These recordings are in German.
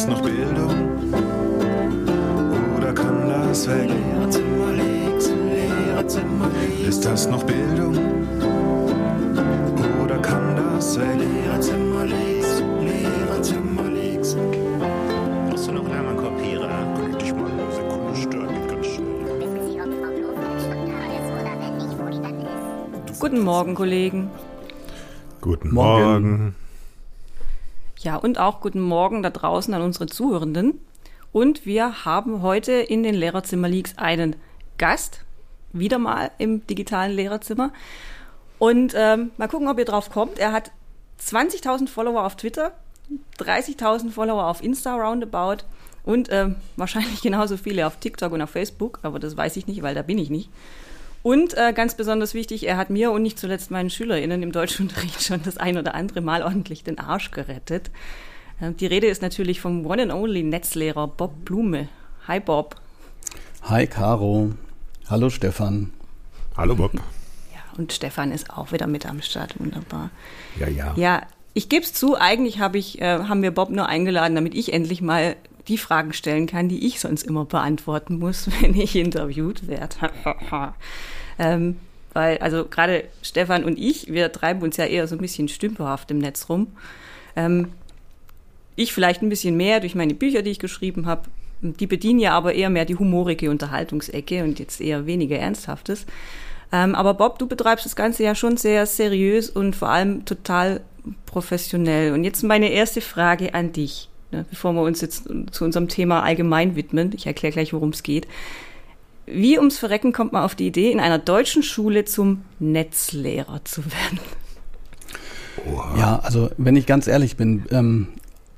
das noch Bildung? Oder kann das weg? Ist das noch Bildung? Oder kann das weg? Brauchst du noch anderen Kopierer? Kann ich mal eine Sekunde stören? Ganz schnell. Guten Morgen, Kollegen. Guten Morgen. Morgen. Ja, und auch guten Morgen da draußen an unsere Zuhörenden. Und wir haben heute in den Lehrerzimmer Leaks einen Gast, wieder mal im digitalen Lehrerzimmer. Und ähm, mal gucken, ob ihr drauf kommt. Er hat 20.000 Follower auf Twitter, 30.000 Follower auf Insta roundabout und ähm, wahrscheinlich genauso viele auf TikTok und auf Facebook, aber das weiß ich nicht, weil da bin ich nicht. Und äh, ganz besonders wichtig, er hat mir und nicht zuletzt meinen SchülerInnen im Deutschunterricht schon das ein oder andere Mal ordentlich den Arsch gerettet. Äh, die Rede ist natürlich vom One and Only Netzlehrer Bob Blume. Hi Bob. Hi Caro. Hallo Stefan. Hallo Bob. Ja, und Stefan ist auch wieder mit am Start. Wunderbar. Ja, ja. Ja, ich gebe es zu, eigentlich hab ich, äh, haben wir Bob nur eingeladen, damit ich endlich mal die Fragen stellen kann, die ich sonst immer beantworten muss, wenn ich interviewt werde. ähm, weil, also gerade Stefan und ich, wir treiben uns ja eher so ein bisschen stümperhaft im Netz rum. Ähm, ich vielleicht ein bisschen mehr durch meine Bücher, die ich geschrieben habe. Die bedienen ja aber eher mehr die humorige Unterhaltungsecke und jetzt eher weniger Ernsthaftes. Ähm, aber Bob, du betreibst das Ganze ja schon sehr seriös und vor allem total professionell. Und jetzt meine erste Frage an dich, ne, bevor wir uns jetzt zu unserem Thema allgemein widmen. Ich erkläre gleich, worum es geht. Wie ums Verrecken kommt man auf die Idee, in einer deutschen Schule zum Netzlehrer zu werden? Ja, also wenn ich ganz ehrlich bin, ähm,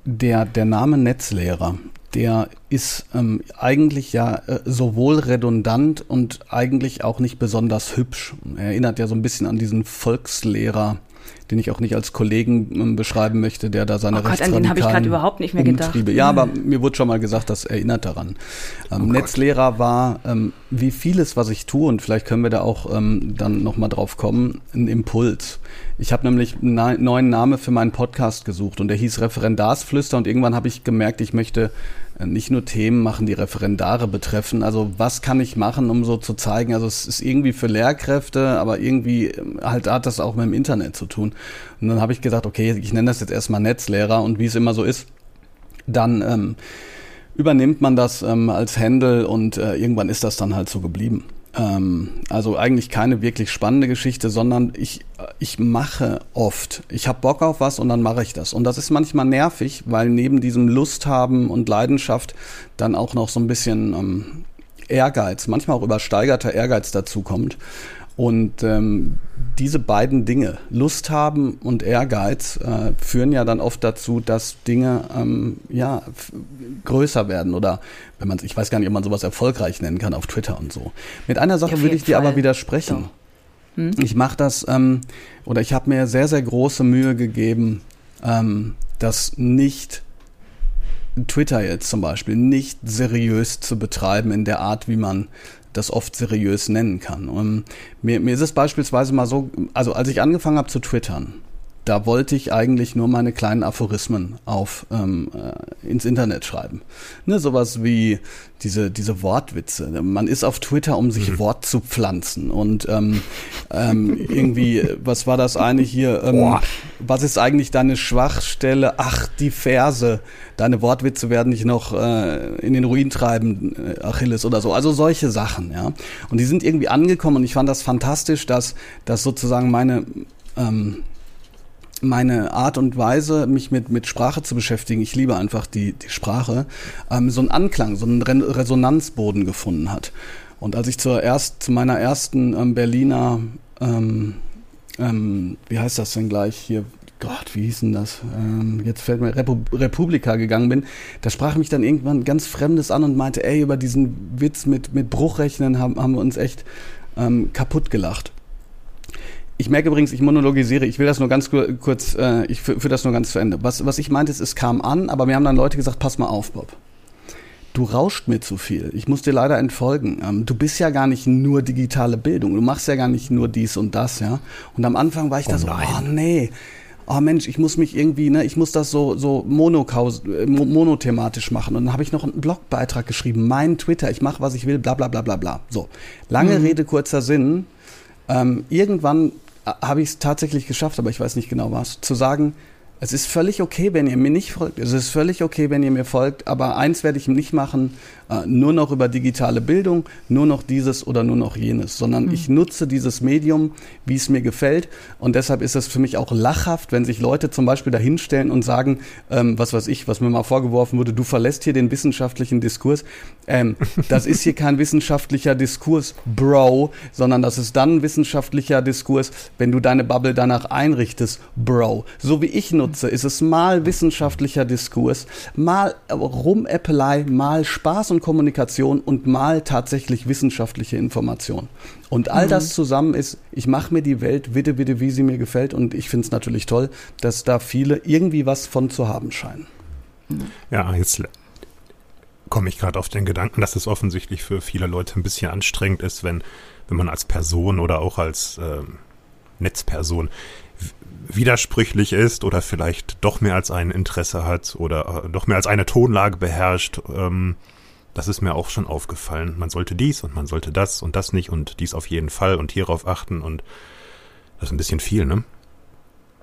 der, der Name Netzlehrer, der ist ähm, eigentlich ja äh, sowohl redundant und eigentlich auch nicht besonders hübsch. Er erinnert ja so ein bisschen an diesen Volkslehrer, den ich auch nicht als Kollegen ähm, beschreiben möchte, der da seine Oh Gott, an den habe ich gerade überhaupt nicht mehr gedacht. Umtriebe. Ja, aber mir wurde schon mal gesagt, das erinnert daran. Ähm, Netzlehrer war, ähm, wie vieles, was ich tue, und vielleicht können wir da auch ähm, dann nochmal drauf kommen, ein Impuls. Ich habe nämlich einen na- neuen Namen für meinen Podcast gesucht und der hieß Referendarsflüster und irgendwann habe ich gemerkt, ich möchte nicht nur Themen machen, die Referendare betreffen. Also was kann ich machen, um so zu zeigen? Also es ist irgendwie für Lehrkräfte, aber irgendwie ähm, halt hat das auch mit dem Internet zu tun. Und dann habe ich gesagt, okay, ich nenne das jetzt erstmal Netzlehrer und wie es immer so ist, dann ähm, übernimmt man das ähm, als Händel und äh, irgendwann ist das dann halt so geblieben. Ähm, also eigentlich keine wirklich spannende Geschichte, sondern ich, ich mache oft. Ich habe Bock auf was und dann mache ich das. Und das ist manchmal nervig, weil neben diesem Lust haben und Leidenschaft dann auch noch so ein bisschen ähm, Ehrgeiz, manchmal auch übersteigerter Ehrgeiz dazu kommt. Und ähm, diese beiden Dinge, Lust haben und Ehrgeiz, äh, führen ja dann oft dazu, dass Dinge ähm, ja größer werden oder wenn man, ich weiß gar nicht, ob man sowas erfolgreich nennen kann auf Twitter und so. Mit einer Sache Ja, will ich dir aber Fall. widersprechen. Doch. Hm? Ich mache das ähm, oder ich habe mir sehr sehr große Mühe gegeben, ähm, das nicht Twitter jetzt zum Beispiel nicht seriös zu betreiben in der Art, wie man das oft seriös nennen kann. Und mir, mir ist es beispielsweise mal so, also als ich angefangen habe zu twittern, da wollte ich eigentlich nur meine kleinen Aphorismen auf ähm, äh, ins Internet schreiben. Ne, sowas wie diese, diese Wortwitze. Man ist auf Twitter, um sich Wort zu pflanzen. Und ähm, ähm, irgendwie, was war das eine hier? Ähm, was ist eigentlich deine Schwachstelle? Ach, die Verse. Deine Wortwitze werden dich noch äh, in den Ruin treiben, äh, Achilles oder so. Also solche Sachen, ja. Und die sind irgendwie angekommen und ich fand das fantastisch, dass, dass sozusagen meine ähm, meine Art und Weise, mich mit, mit Sprache zu beschäftigen, ich liebe einfach die, die Sprache, ähm, so einen Anklang, so einen Re Resonanzboden gefunden hat. Und als ich zur erst, zu meiner ersten ähm, Berliner, ähm, ähm, wie heißt das denn gleich hier, Gott, wie hieß denn das? Ähm, jetzt fällt mir Repu Republika gegangen bin, da sprach mich dann irgendwann ganz Fremdes an und meinte, ey, über diesen Witz mit, mit Bruchrechnen haben, haben wir uns echt ähm, kaputt gelacht. Ich merke übrigens, ich monologisiere, ich will das nur ganz kur- kurz, äh, ich führe führ das nur ganz zu Ende. Was, was ich meinte, ist, es kam an, aber mir haben dann Leute gesagt, pass mal auf, Bob. Du rauscht mir zu viel. Ich muss dir leider entfolgen. Ähm, du bist ja gar nicht nur digitale Bildung. Du machst ja gar nicht nur dies und das, ja. Und am Anfang war ich da so, oh nee. oh Mensch, ich muss mich irgendwie, ne, ich muss das so, so monokaus, äh, mo- monothematisch machen. Und dann habe ich noch einen Blogbeitrag geschrieben, mein Twitter, ich mache, was ich will, bla bla bla bla bla. So, lange Rede, kurzer Sinn. Ähm, irgendwann habe ich es tatsächlich geschafft, aber ich weiß nicht genau was, zu sagen, es ist völlig okay, wenn ihr mir nicht folgt. Es ist völlig okay, wenn ihr mir folgt. Aber eins werde ich nicht machen, äh, nur noch über digitale Bildung, nur noch dieses oder nur noch jenes, sondern ich nutze dieses Medium, wie es mir gefällt. Und deshalb ist es für mich auch lachhaft, wenn sich Leute zum Beispiel dahinstellen und sagen, ähm, was weiß ich, was mir mal vorgeworfen wurde, du verlässt hier den wissenschaftlichen Diskurs. Ähm, das ist hier kein wissenschaftlicher Diskurs, Bro, sondern das ist dann ein wissenschaftlicher Diskurs, wenn du deine Bubble danach einrichtest, Bro. So wie ich nutze, ist es mal wissenschaftlicher Diskurs, mal Rumäppelei, mal Spaß und Kommunikation und mal tatsächlich wissenschaftliche Information. Und all das zusammen ist, ich mache mir die Welt witte, witte, wie sie mir gefällt und ich finde es natürlich toll, dass da viele irgendwie was von zu haben scheinen. Ja, jetzt komme ich gerade auf den Gedanken, dass es offensichtlich für viele Leute ein bisschen anstrengend ist, wenn, wenn man als Person oder auch als ähm, Netzperson widersprüchlich ist oder vielleicht doch mehr als ein Interesse hat oder äh, doch mehr als eine Tonlage beherrscht. Ähm, das ist mir auch schon aufgefallen. Man sollte dies und man sollte das und das nicht und dies auf jeden Fall und hierauf achten und das ist ein bisschen viel, ne?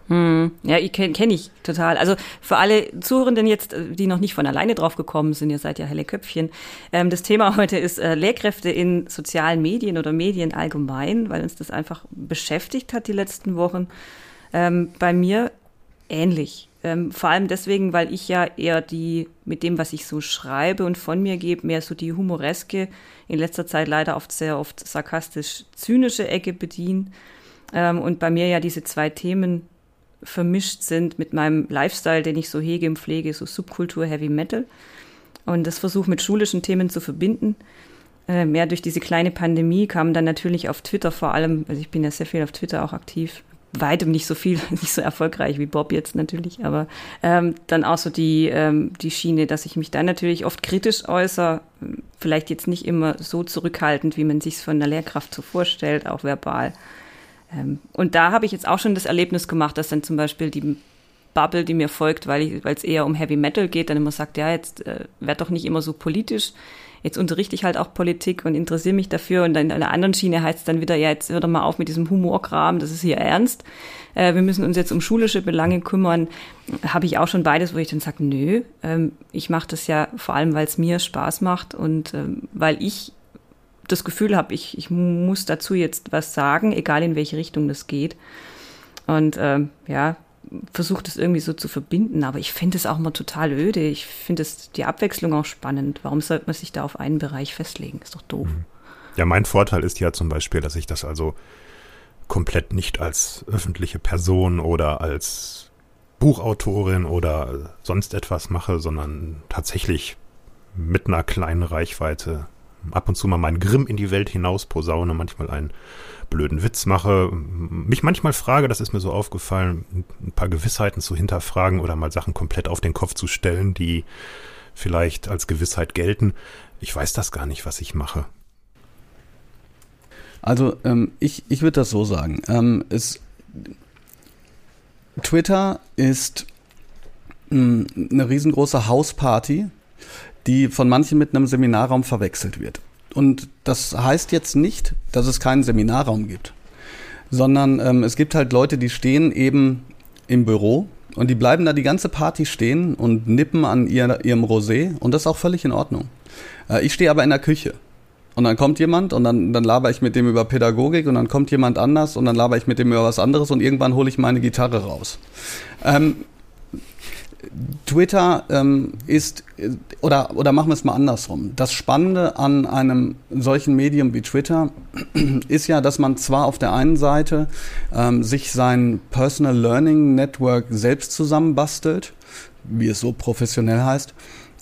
Hm, ja, ich kenne kenn ich total. Also für alle Zuhörenden jetzt, äh, die noch nicht von alleine drauf gekommen sind, ihr seid ja helle Köpfchen. Ähm, das Thema heute ist äh, Lehrkräfte in sozialen Medien oder Medien allgemein, weil uns das einfach beschäftigt hat die letzten Wochen. Ähm, bei mir ähnlich. Ähm, vor allem deswegen, weil ich ja eher die, mit dem, was ich so schreibe und von mir gebe, mehr so die humoreske, in letzter Zeit leider oft sehr oft sarkastisch-zynische Ecke bediene. Ähm, und bei mir ja diese zwei Themen vermischt sind mit meinem Lifestyle, den ich so hege und pflege, so Subkultur Heavy Metal. Und das versuche mit schulischen Themen zu verbinden. Äh, mehr durch diese kleine Pandemie kam dann natürlich auf Twitter vor allem, also ich bin ja sehr viel auf Twitter auch aktiv, weitem nicht so viel, nicht so erfolgreich wie Bob jetzt natürlich, aber ähm, dann auch so die, ähm, die Schiene, dass ich mich dann natürlich oft kritisch äußere, vielleicht jetzt nicht immer so zurückhaltend, wie man sich von einer Lehrkraft so vorstellt, auch verbal. Ähm, und da habe ich jetzt auch schon das Erlebnis gemacht, dass dann zum Beispiel die Bubble, die mir folgt, weil es eher um Heavy Metal geht, dann immer sagt, ja, jetzt äh, werd doch nicht immer so politisch. Jetzt unterrichte ich halt auch Politik und interessiere mich dafür. Und dann in einer anderen Schiene heißt es dann wieder, ja, jetzt hör doch mal auf mit diesem Humorkram, das ist hier ernst. Äh, wir müssen uns jetzt um schulische Belange kümmern. Habe ich auch schon beides, wo ich dann sage, nö, ähm, ich mache das ja vor allem, weil es mir Spaß macht und ähm, weil ich das Gefühl habe, ich, ich muss dazu jetzt was sagen, egal in welche Richtung das geht. Und ähm, ja, versuche das irgendwie so zu verbinden, aber ich finde es auch immer total öde. Ich finde die Abwechslung auch spannend. Warum sollte man sich da auf einen Bereich festlegen? Ist doch doof. Ja, mein Vorteil ist ja zum Beispiel, dass ich das also komplett nicht als öffentliche Person oder als Buchautorin oder sonst etwas mache, sondern tatsächlich mit einer kleinen Reichweite ab und zu mal meinen Grimm in die Welt hinaus posaune, manchmal einen blöden Witz mache, mich manchmal frage, das ist mir so aufgefallen, ein paar Gewissheiten zu hinterfragen oder mal Sachen komplett auf den Kopf zu stellen, die vielleicht als Gewissheit gelten. Ich weiß das gar nicht, was ich mache. Also ähm, ich, ich würde das so sagen. Ähm, es, Twitter ist mh, eine riesengroße Hausparty, die von manchen mit einem Seminarraum verwechselt wird. Und das heißt jetzt nicht, dass es keinen Seminarraum gibt, sondern ähm, es gibt halt Leute, die stehen eben im Büro und die bleiben da die ganze Party stehen und nippen an ihr, ihrem Rosé und das ist auch völlig in Ordnung. Äh, ich stehe aber in der Küche und dann kommt jemand und dann, dann laber ich mit dem über Pädagogik und dann kommt jemand anders und dann laber ich mit dem über was anderes und irgendwann hole ich meine Gitarre raus. Ähm, Twitter ähm, ist, äh, oder, oder machen wir es mal andersrum. Das Spannende an einem solchen Medium wie Twitter ist ja, dass man zwar auf der einen Seite ähm, sich sein Personal Learning Network selbst zusammenbastelt, wie es so professionell heißt,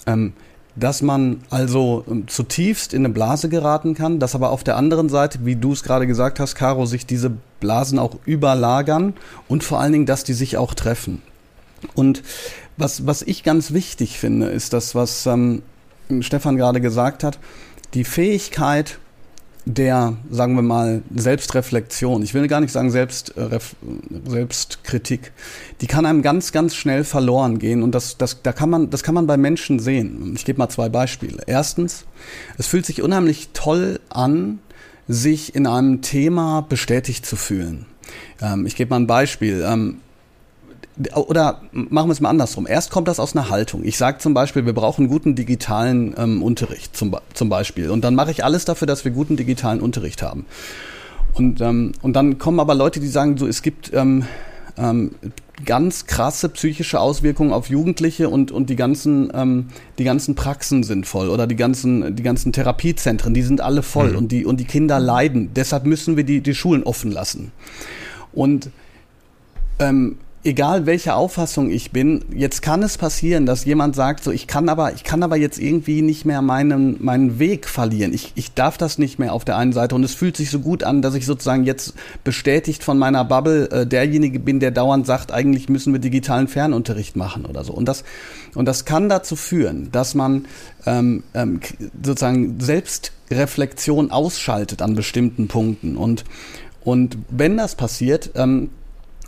ähm, dass man also ähm, zutiefst in eine Blase geraten kann, dass aber auf der anderen Seite, wie du es gerade gesagt hast, Caro, sich diese Blasen auch überlagern und vor allen Dingen, dass die sich auch treffen. Und was, was ich ganz wichtig finde, ist das, was ähm, Stefan gerade gesagt hat, die Fähigkeit, der, sagen wir mal, Selbstreflexion, ich will gar nicht sagen Selbst, äh, Selbstkritik, die kann einem ganz, ganz schnell verloren gehen und das, das, da kann man, das kann man bei Menschen sehen. Ich gebe mal zwei Beispiele. Erstens, es fühlt sich unheimlich toll an, sich in einem Thema bestätigt zu fühlen. Ähm, ich gebe mal ein Beispiel. Ähm, oder machen wir es mal andersrum. Erst kommt das aus einer Haltung. Ich sage zum Beispiel, wir brauchen guten digitalen ähm, Unterricht zum, zum Beispiel. Und dann mache ich alles dafür, dass wir guten digitalen Unterricht haben. Und, ähm, und dann kommen aber Leute, die sagen, so es gibt ähm, ähm, ganz krasse psychische Auswirkungen auf Jugendliche und, und die ganzen, ähm, die ganzen Praxen sind voll oder die ganzen, die ganzen Therapiezentren, die sind alle voll Mhm. und die, und die Kinder leiden. Deshalb müssen wir die, die Schulen offen lassen. Und ähm, egal welche Auffassung ich bin, jetzt kann es passieren, dass jemand sagt, so ich kann aber, ich kann aber jetzt irgendwie nicht mehr meinen, meinen Weg verlieren. Ich, ich darf das nicht mehr auf der einen Seite und es fühlt sich so gut an, dass ich sozusagen jetzt bestätigt von meiner Bubble äh, derjenige bin, der dauernd sagt, eigentlich müssen wir digitalen Fernunterricht machen oder so. Und das, und das kann dazu führen, dass man ähm, ähm, sozusagen Selbstreflexion ausschaltet an bestimmten Punkten und und wenn das passiert, ähm,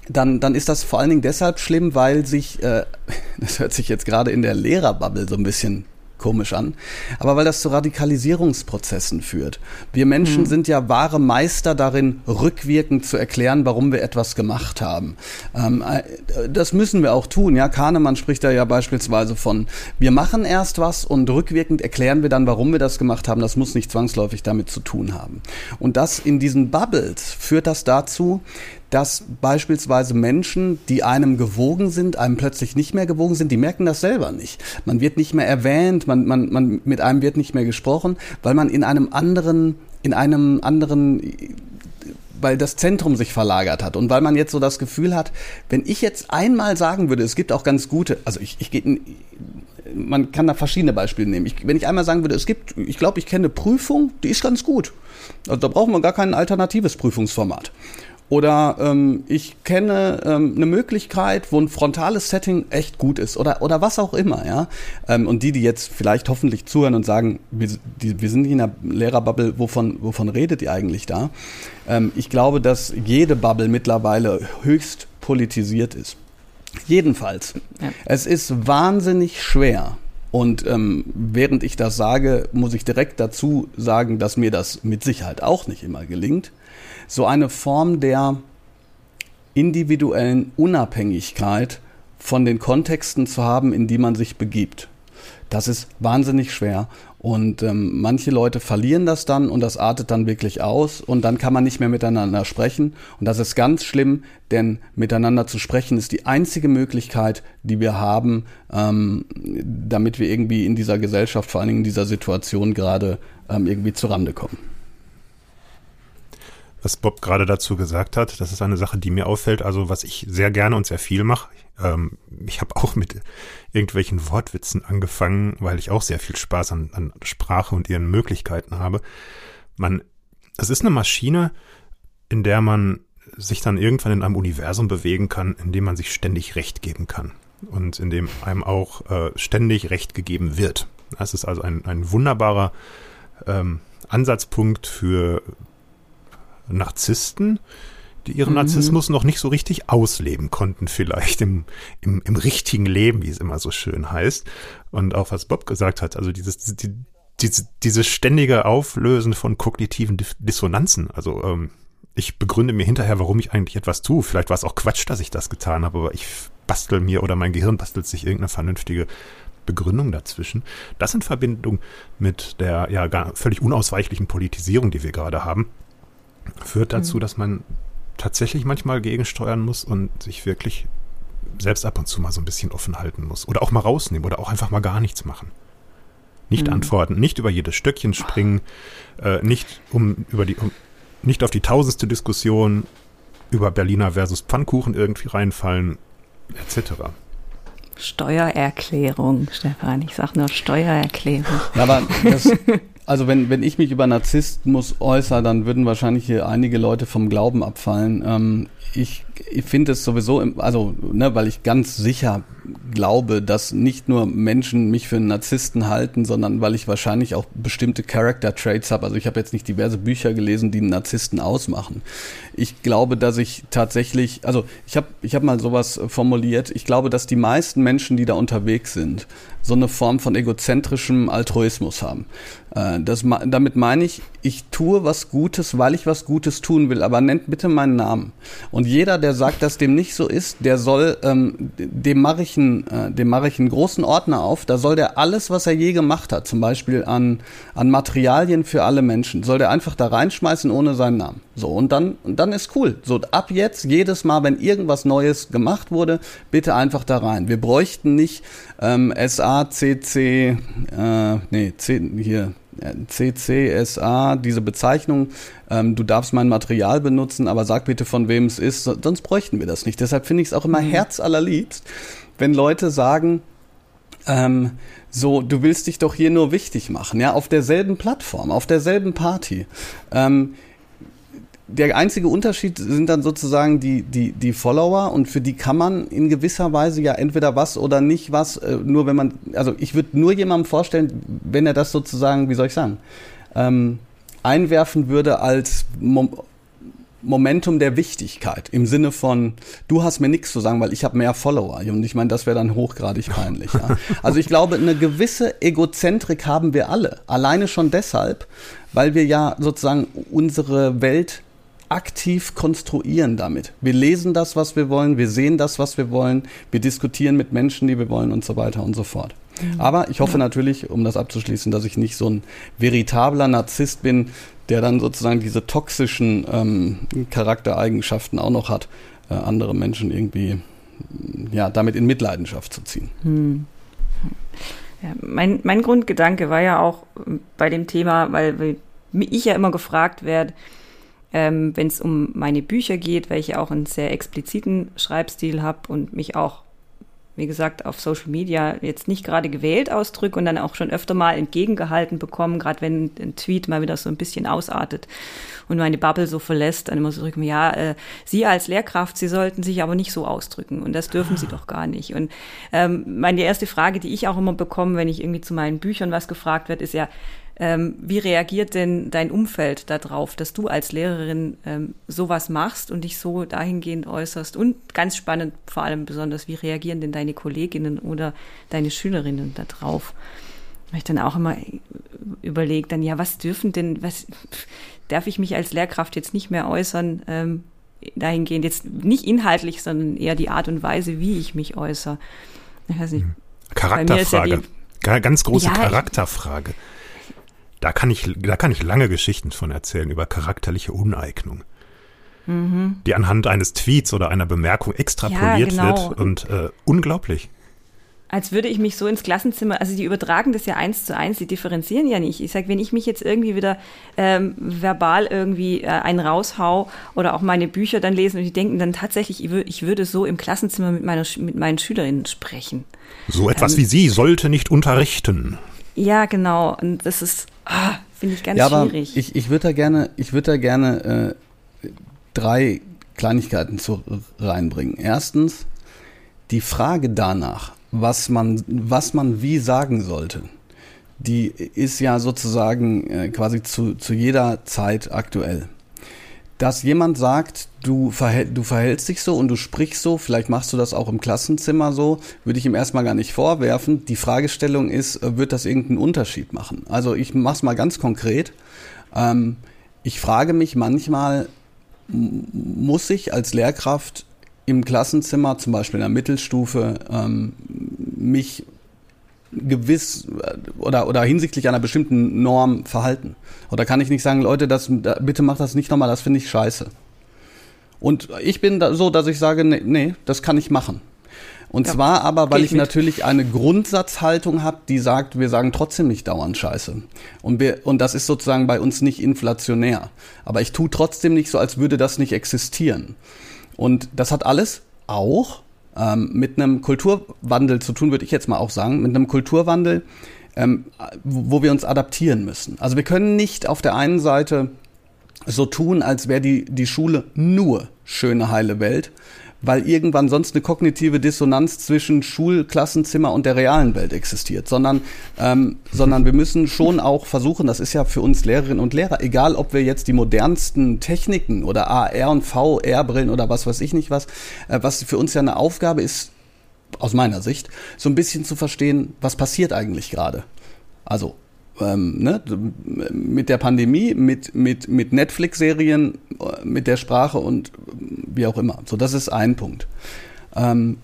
dann, dann ist das vor allen Dingen deshalb schlimm, weil sich, äh, das hört sich jetzt gerade in der Lehrerbubble so ein bisschen komisch an, aber weil das zu Radikalisierungsprozessen führt. Wir Menschen sind ja wahre Meister darin, rückwirkend zu erklären, warum wir etwas gemacht haben. Ähm, äh, das müssen wir auch tun. Ja, Kahnemann spricht da ja beispielsweise von, wir machen erst was und rückwirkend erklären wir dann, warum wir das gemacht haben. Das muss nicht zwangsläufig damit zu tun haben. Und das in diesen Bubbles führt das dazu, dass beispielsweise Menschen, die einem gewogen sind, einem plötzlich nicht mehr gewogen sind, die merken das selber nicht. Man wird nicht mehr erwähnt, man, man, man, mit einem wird nicht mehr gesprochen, weil man in einem anderen, in einem anderen weil das Zentrum sich verlagert hat und weil man jetzt so das Gefühl hat, wenn ich jetzt einmal sagen würde, es gibt auch ganz gute, also ich, ich gehe, man kann da verschiedene Beispiele nehmen. Ich, wenn ich einmal sagen würde, es gibt, ich glaube, ich kenne eine Prüfung, die ist ganz gut. Also da brauchen wir gar kein alternatives Prüfungsformat. Oder ähm, ich kenne ähm, eine Möglichkeit, wo ein frontales Setting echt gut ist oder oder was auch immer, ja. Ähm, und die, die jetzt vielleicht hoffentlich zuhören und sagen, wir, die, wir sind nicht in einer Lehrerbubble, wovon wovon redet ihr eigentlich da? Ähm, ich glaube, dass jede Bubble mittlerweile höchst politisiert ist. Jedenfalls, Ja. es ist wahnsinnig schwer. Und ähm, während ich das sage, muss ich direkt dazu sagen, dass mir das mit Sicherheit auch nicht immer gelingt. So eine Form der individuellen Unabhängigkeit von den Kontexten zu haben, in die man sich begibt. Das ist wahnsinnig schwer. Und ähm, manche Leute verlieren das dann und das artet dann wirklich aus und dann kann man nicht mehr miteinander sprechen. Und das ist ganz schlimm, denn miteinander zu sprechen ist die einzige Möglichkeit, die wir haben, ähm, damit wir irgendwie in dieser Gesellschaft, vor allen Dingen in dieser Situation gerade ähm, irgendwie zurande kommen. Was Bob gerade dazu gesagt hat, das ist eine Sache, die mir auffällt, also was ich sehr gerne und sehr viel mache. Ähm, ich habe auch mit irgendwelchen Wortwitzen angefangen, weil ich auch sehr viel Spaß an, an Sprache und ihren Möglichkeiten habe. Man, es ist eine Maschine, in der man sich dann irgendwann in einem Universum bewegen kann, in dem man sich ständig Recht geben kann und in dem einem auch äh, ständig Recht gegeben wird. Das ist also ein, ein wunderbarer ähm, Ansatzpunkt für Narzissten, die ihren Narzissmus noch nicht so richtig ausleben konnten, vielleicht im, im, im richtigen Leben, wie es immer so schön heißt. Und auch was Bob gesagt hat, also dieses, die, diese, dieses ständige Auflösen von kognitiven Dissonanzen. Also ähm, ich begründe mir hinterher, warum ich eigentlich etwas tue. Vielleicht war es auch Quatsch, dass ich das getan habe, aber ich bastel mir oder mein Gehirn bastelt sich irgendeine vernünftige Begründung dazwischen. Das in Verbindung mit der ja gar völlig unausweichlichen Politisierung, die wir gerade haben, führt dazu, dass man tatsächlich manchmal gegensteuern muss und sich wirklich selbst ab und zu mal so ein bisschen offen halten muss. Oder auch mal rausnehmen oder auch einfach mal gar nichts machen. Nicht Mhm. antworten, nicht über jedes Stöckchen springen, äh, nicht um über die um, nicht auf die tausendste Diskussion über Berliner versus Pfannkuchen irgendwie reinfallen, etc. Steuererklärung, Stefan. Ich sag nur Steuererklärung. Ja, aber das, also wenn, wenn ich mich über Narzissmus äußere, dann würden wahrscheinlich hier einige Leute vom Glauben abfallen. Ähm, ich ich finde es sowieso, im, also, ne, weil ich ganz sicher glaube, dass nicht nur Menschen mich für einen Narzissten halten, sondern weil ich wahrscheinlich auch bestimmte Character Traits habe. Also ich habe jetzt nicht diverse Bücher gelesen, die einen Narzissten ausmachen. Ich glaube, dass ich tatsächlich, also ich habe ich hab mal sowas formuliert, ich glaube, dass die meisten Menschen, die da unterwegs sind, so eine Form von egozentrischem Altruismus haben. Äh, das, damit meine ich, ich tue was Gutes, weil ich was Gutes tun will, aber nennt bitte meinen Namen. Und jeder, der sagt, dass dem nicht so ist, der soll, ähm, dem mache ich, einen, äh, dem mache ich einen großen Ordner auf, da soll der alles, was er je gemacht hat, zum Beispiel an, an Materialien für alle Menschen, soll der einfach da reinschmeißen ohne seinen Namen. So, und dann, und dann ist cool. So, ab jetzt, jedes Mal, wenn irgendwas Neues gemacht wurde, bitte einfach da rein. Wir bräuchten nicht ähm, SA, CC, äh, nee, C, hier, CCSA, diese Bezeichnung, ähm, du darfst mein Material benutzen, aber sag bitte, von wem es ist, sonst bräuchten wir das nicht. Deshalb finde ich es auch immer mhm. herzallerliebst, wenn Leute sagen, ähm, so, du willst dich doch hier nur wichtig machen, ja, auf derselben Plattform, auf derselben Party. Ähm, der einzige Unterschied sind dann sozusagen die, die, die Follower und für die kann man in gewisser Weise ja entweder was oder nicht was, äh, nur wenn man, also ich würde nur jemandem vorstellen, wenn er das sozusagen, wie soll ich sagen, ähm, einwerfen würde als Mom Momentum der Wichtigkeit im Sinne von, du hast mir nichts zu sagen, weil ich habe mehr Follower. Und ich meine, das wäre dann hochgradig peinlich. Ja. Also ich glaube, eine gewisse Egozentrik haben wir alle. Alleine schon deshalb, weil wir ja sozusagen unsere Welt aktiv konstruieren damit. Wir lesen das, was wir wollen, wir sehen das, was wir wollen, wir diskutieren mit Menschen, die wir wollen und so weiter und so fort. Aber ich hoffe natürlich, um das abzuschließen, dass ich nicht so ein veritabler Narzisst bin, der dann sozusagen diese toxischen ähm, Charaktereigenschaften auch noch hat, äh, andere Menschen irgendwie ja, damit in Mitleidenschaft zu ziehen. Hm. Ja, mein, mein Grundgedanke war ja auch bei dem Thema, weil ich ja immer gefragt werde, ähm, wenn es um meine Bücher geht, weil ich auch einen sehr expliziten Schreibstil habe und mich auch, wie gesagt, auf Social Media jetzt nicht gerade gewählt ausdrücke und dann auch schon öfter mal entgegengehalten bekommen, gerade wenn ein Tweet mal wieder so ein bisschen ausartet und meine Bubble so verlässt, dann immer so zurück, ja, äh, Sie als Lehrkraft, Sie sollten sich aber nicht so ausdrücken und das dürfen Sie doch gar nicht. Und ähm, meine erste Frage, die ich auch immer bekomme, wenn ich irgendwie zu meinen Büchern was gefragt wird, ist ja, ähm, wie reagiert denn dein Umfeld darauf, dass du als Lehrerin ähm, sowas machst und dich so dahingehend äußerst? Und ganz spannend vor allem besonders, wie reagieren denn deine Kolleginnen oder deine Schülerinnen darauf? Weil ich dann auch immer überlegt, dann ja, was dürfen denn, was darf ich mich als Lehrkraft jetzt nicht mehr äußern? Ähm, dahingehend jetzt nicht inhaltlich, sondern eher die Art und Weise, wie ich mich äußere. Ich weiß nicht. Charakterfrage. Ja Ganz große ja, Charakterfrage. Da kann ich, da kann ich lange Geschichten von erzählen über charakterliche Uneignung. Mhm. Die anhand eines Tweets oder einer Bemerkung extrapoliert ja, genau. wird und äh, unglaublich. Als würde ich mich so ins Klassenzimmer, also die übertragen das ja eins zu eins, die differenzieren ja nicht. Ich sage, wenn ich mich jetzt irgendwie wieder ähm, verbal irgendwie äh, einen raushau oder auch meine Bücher dann lesen und die denken dann tatsächlich, ich, ich würde so im Klassenzimmer mit, meiner, mit meinen Schülerinnen sprechen. So etwas ähm, wie Sie sollte nicht unterrichten. Ja, genau. Und das ist, ah, finde ich ganz ja, schwierig. ich, ich würde da gerne, ich würde da gerne äh, drei Kleinigkeiten zu reinbringen. Erstens, die Frage danach, was man, was man wie sagen sollte, die ist ja sozusagen äh, quasi zu, zu jeder Zeit aktuell dass jemand sagt, du, verhält, du verhältst dich so und du sprichst so, vielleicht machst du das auch im Klassenzimmer so, würde ich ihm erstmal gar nicht vorwerfen. Die Fragestellung ist, äh, wird das irgendeinen Unterschied machen? Also ich mach's mal ganz konkret. Ähm, ich frage mich manchmal, muss ich als Lehrkraft im Klassenzimmer, zum Beispiel in der Mittelstufe, ähm, mich gewiss äh, oder, oder hinsichtlich einer bestimmten Norm verhalten? Oder kann ich nicht sagen, Leute, das, bitte macht das nicht nochmal, das finde ich scheiße. Und ich bin da so, dass ich sage, nee, nee das kann ich machen. Und ja, zwar aber, weil ich, ich natürlich eine Grundsatzhaltung habe, die sagt, wir sagen trotzdem nicht dauernd Scheiße. Und, wir, und das ist sozusagen bei uns nicht inflationär. Aber ich tue trotzdem nicht so, als würde das nicht existieren. Und das hat alles auch ähm, mit einem Kulturwandel zu tun, würde ich jetzt mal auch sagen, mit einem Kulturwandel, ähm, wo wir uns adaptieren müssen. Also wir können nicht auf der einen Seite so tun, als wäre die, die Schule nur schöne, heile Welt, weil irgendwann sonst eine kognitive Dissonanz zwischen Schulklassenzimmer und der realen Welt existiert, sondern, ähm, sondern wir müssen schon auch versuchen, das ist ja für uns Lehrerinnen und Lehrer, egal ob wir jetzt die modernsten Techniken oder AR und VR-Brillen oder was weiß ich nicht was, äh, was für uns ja eine Aufgabe ist, aus meiner Sicht, so ein bisschen zu verstehen, was passiert eigentlich gerade. Also ähm, ne, mit der Pandemie, mit, mit, mit Netflix-Serien, äh, mit der Sprache und wie auch immer. So, das ist ein Punkt. Ähm,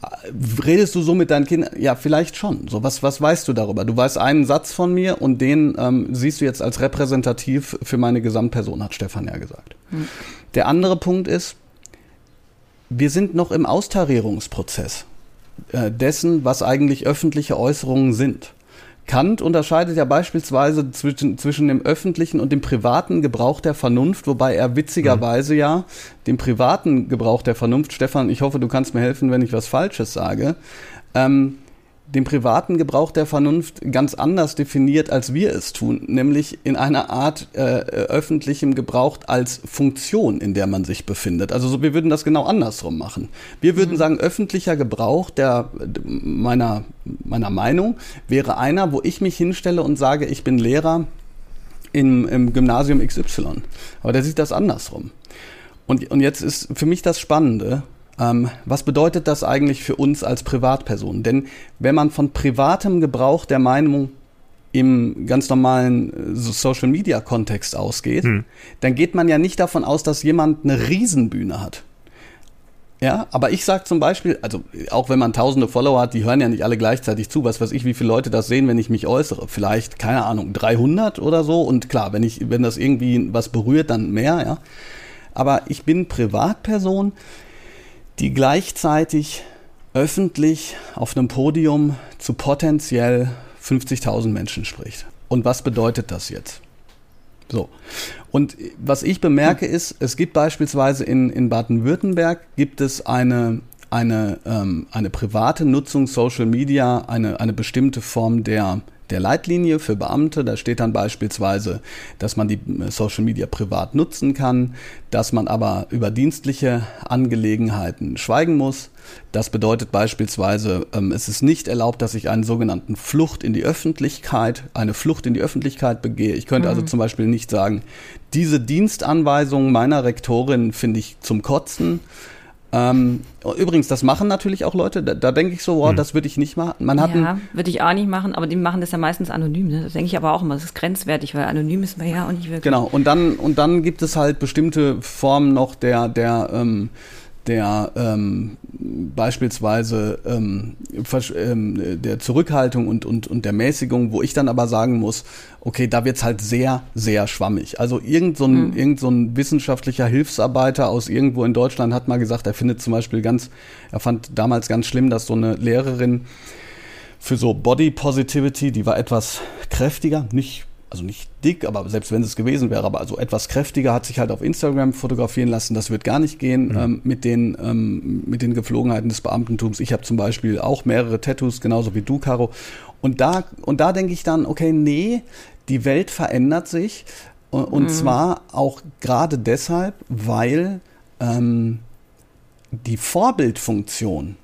redest du so mit deinen Kindern? Ja, vielleicht schon. So, was, was weißt du darüber? Du weißt einen Satz von mir und den ähm, siehst du jetzt als repräsentativ für meine Gesamtperson, hat Stefan ja gesagt. Hm. Der andere Punkt ist, wir sind noch im Austarierungsprozess äh, dessen, was eigentlich öffentliche Äußerungen sind. Kant unterscheidet ja beispielsweise zwischen, zwischen dem öffentlichen und dem privaten Gebrauch der Vernunft, wobei er witzigerweise mhm. ja den privaten Gebrauch der Vernunft, Stefan, ich hoffe, du kannst mir helfen, wenn ich was Falsches sage, ähm, den privaten Gebrauch der Vernunft ganz anders definiert, als wir es tun, nämlich in einer Art äh, öffentlichem Gebrauch als Funktion, in der man sich befindet. Also so, wir würden das genau andersrum machen. Wir würden mhm. sagen, öffentlicher Gebrauch der meiner meiner Meinung wäre einer, wo ich mich hinstelle und sage, ich bin Lehrer im, im Gymnasium XY. Aber der sieht das andersrum. Und, und jetzt ist für mich das Spannende, ähm, was bedeutet das eigentlich für uns als Privatpersonen? Denn wenn man von privatem Gebrauch der Meinung im ganz normalen äh, Social Media Kontext ausgeht, hm. dann geht man ja nicht davon aus, dass jemand eine Riesenbühne hat. Ja, aber ich sage zum Beispiel, also auch wenn man tausende Follower hat, die hören ja nicht alle gleichzeitig zu, was weiß ich, wie viele Leute das sehen, wenn ich mich äußere. Vielleicht, keine Ahnung, 300 oder so. Und klar, wenn ich, wenn das irgendwie was berührt, dann mehr, ja. Aber ich bin Privatperson, die gleichzeitig öffentlich auf einem Podium zu potenziell 50.000 Menschen spricht. Und was bedeutet das jetzt? So. Und was ich bemerke ist, es gibt beispielsweise in, in Baden-Württemberg gibt es eine, eine, ähm, eine private Nutzung Social Media, eine, eine bestimmte Form der der Leitlinie für Beamte. Da steht dann beispielsweise, dass man die äh, Social Media privat nutzen kann, dass man aber über dienstliche Angelegenheiten schweigen muss. Das bedeutet beispielsweise, ähm, es ist nicht erlaubt, dass ich einen sogenannten Flucht in die Öffentlichkeit, eine Flucht in die Öffentlichkeit begehe. Ich könnte also mhm. also zum Beispiel nicht sagen, diese Dienstanweisung meiner Rektorin finde ich zum Kotzen ähm, übrigens, das machen natürlich auch Leute. Da, da denke ich so, wow, hm. das würde ich nicht machen. Man hat ja, würde ich auch nicht machen, aber die machen das ja meistens anonym. Ne? Das denke ich aber auch immer. Das ist grenzwertig, weil anonym ist man ja auch nicht wirklich. Genau. Und dann und dann gibt es halt bestimmte Formen noch der der ähm, der ähm, beispielsweise ähm, ähm, der Zurückhaltung und, und, und der Mäßigung, wo ich dann aber sagen muss, okay, da wird's halt sehr, sehr schwammig. Also irgend so, ein, mhm. irgend so ein wissenschaftlicher Hilfsarbeiter aus irgendwo in Deutschland hat mal gesagt, er findet zum Beispiel ganz, er fand damals ganz schlimm, dass so eine Lehrerin für so Body Positivity, die war etwas kräftiger, nicht also nicht dick, aber selbst wenn es gewesen wäre, aber also etwas kräftiger, hat sich halt auf Instagram fotografieren lassen. Das wird gar nicht gehen mhm. ähm, mit, den, ähm, mit den Geflogenheiten des Beamtentums. Ich habe zum Beispiel auch mehrere Tattoos, genauso wie du, Caro. Und da, und da denke ich dann, okay, nee, die Welt verändert sich. Und, und mhm. zwar auch gerade deshalb, weil ähm, die Vorbildfunktion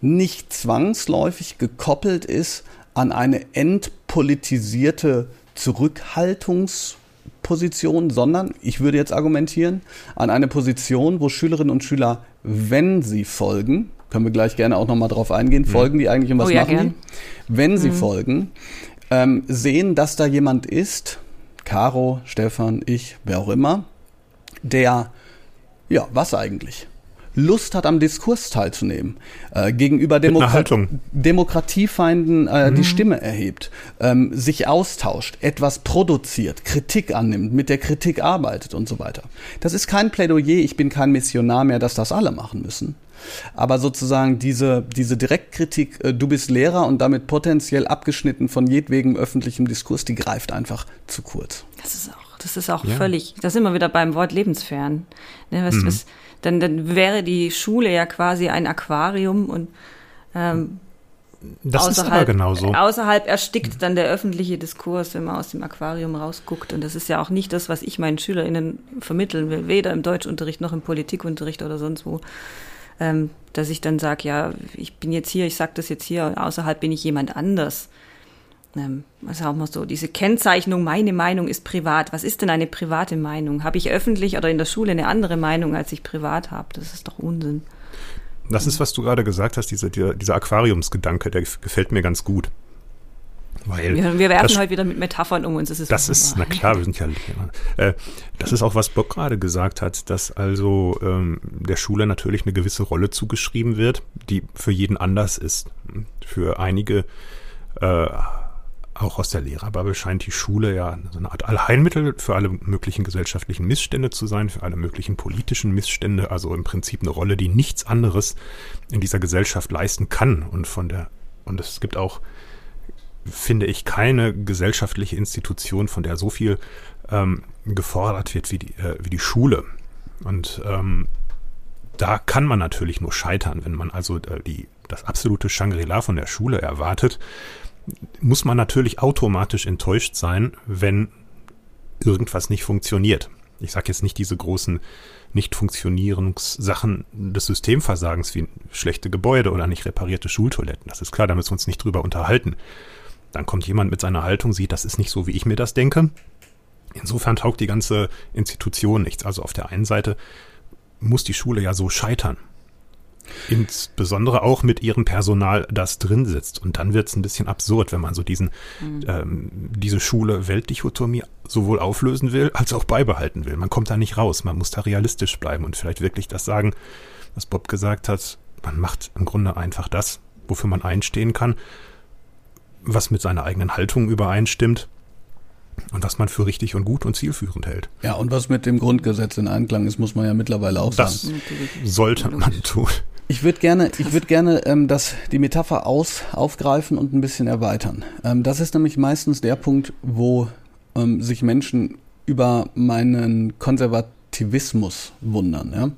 nicht zwangsläufig gekoppelt ist an eine entpolitisierte Zurückhaltungsposition, sondern ich würde jetzt argumentieren, an eine Position, wo Schülerinnen und Schüler, wenn sie folgen, können wir gleich gerne auch nochmal drauf eingehen, mhm. folgen die eigentlich und was oh, ja, machen gern. die? Wenn mhm. sie folgen, ähm, sehen, dass da jemand ist, Caro, Stefan, ich, wer auch immer, der, ja, was eigentlich? Lust hat, am Diskurs teilzunehmen, äh, gegenüber Demokra Demokratiefeinden äh, mhm. die Stimme erhebt, ähm, sich austauscht, etwas produziert, Kritik annimmt, mit der Kritik arbeitet und so weiter. Das ist kein Plädoyer, ich bin kein Missionar mehr, dass das alle machen müssen. Aber sozusagen diese, diese Direktkritik, äh, du bist Lehrer und damit potenziell abgeschnitten von jedwegem öffentlichem Diskurs, die greift einfach zu kurz. Das ist auch, das ist auch ja. völlig, da sind wir wieder beim Wort lebensfern. Ne, was, mhm. was, dann, dann wäre die Schule ja quasi ein Aquarium und ähm, das ist aber genauso. Außerhalb erstickt dann der öffentliche Diskurs, wenn man aus dem Aquarium rausguckt. Und das ist ja auch nicht das, was ich meinen SchülerInnen vermitteln will, weder im Deutschunterricht noch im Politikunterricht oder sonst wo. ähm, dass ich dann sage, ja, ich bin jetzt hier, ich sage das jetzt hier, außerhalb bin ich jemand anders. Ähm, was auch mal so, diese Kennzeichnung, meine Meinung ist privat. Was ist denn eine private Meinung? Habe ich öffentlich oder in der Schule eine andere Meinung, als ich privat habe? Das ist doch Unsinn. Das ist, was du gerade gesagt hast, dieser, dieser, dieser Aquariumsgedanke, der gefällt mir ganz gut. Weil Wir, wir werfen das, heute wieder mit Metaphern um uns. Das ist, das ist, na klar, wir sind ja. Äh, das ist auch, was Bock gerade gesagt hat, dass also ähm, der Schule natürlich eine gewisse Rolle zugeschrieben wird, die für jeden anders ist. Für einige, äh, auch aus der Lehrerbubble, scheint die Schule ja so eine Art Allheilmittel für alle möglichen gesellschaftlichen Missstände zu sein, für alle möglichen politischen Missstände, also im Prinzip eine Rolle, die nichts anderes in dieser Gesellschaft leisten kann. Und von der, und es gibt auch finde ich, keine gesellschaftliche Institution, von der so viel ähm, gefordert wird wie die, äh, wie die Schule. Und ähm, da kann man natürlich nur scheitern, wenn man also äh, die, das absolute Shangri-La von der Schule erwartet, muss man natürlich automatisch enttäuscht sein, wenn irgendwas nicht funktioniert. Ich sage jetzt nicht diese großen Nicht-Funktionierungssachen des Systemversagens wie schlechte Gebäude oder nicht reparierte Schultoiletten. Das ist klar, da müssen wir uns nicht drüber unterhalten. Dann kommt jemand mit seiner Haltung, sieht, das ist nicht so, wie ich mir das denke. Insofern taugt die ganze Institution nichts. Also auf der einen Seite muss die Schule ja so scheitern. Insbesondere auch mit ihrem Personal, das drin sitzt. Und dann wird es ein bisschen absurd, wenn man so diesen, ähm, diese Schule-Welt-Dichotomie sowohl auflösen will, als auch beibehalten will. Man kommt da nicht raus. Man muss da realistisch bleiben und vielleicht wirklich das sagen, was Bob gesagt hat. Man macht im Grunde einfach das, wofür man einstehen kann, was mit seiner eigenen Haltung übereinstimmt und was man für richtig und gut und zielführend hält. Ja, und was mit dem Grundgesetz in Einklang ist, muss man ja mittlerweile auch Das sagen. sollte man tun. Ich würde gerne, ich würde gerne ähm, das, die Metapher aus, aufgreifen und ein bisschen erweitern. Ähm, das ist nämlich meistens der Punkt, wo ähm, sich Menschen über meinen Konservativismus wundern. Ja?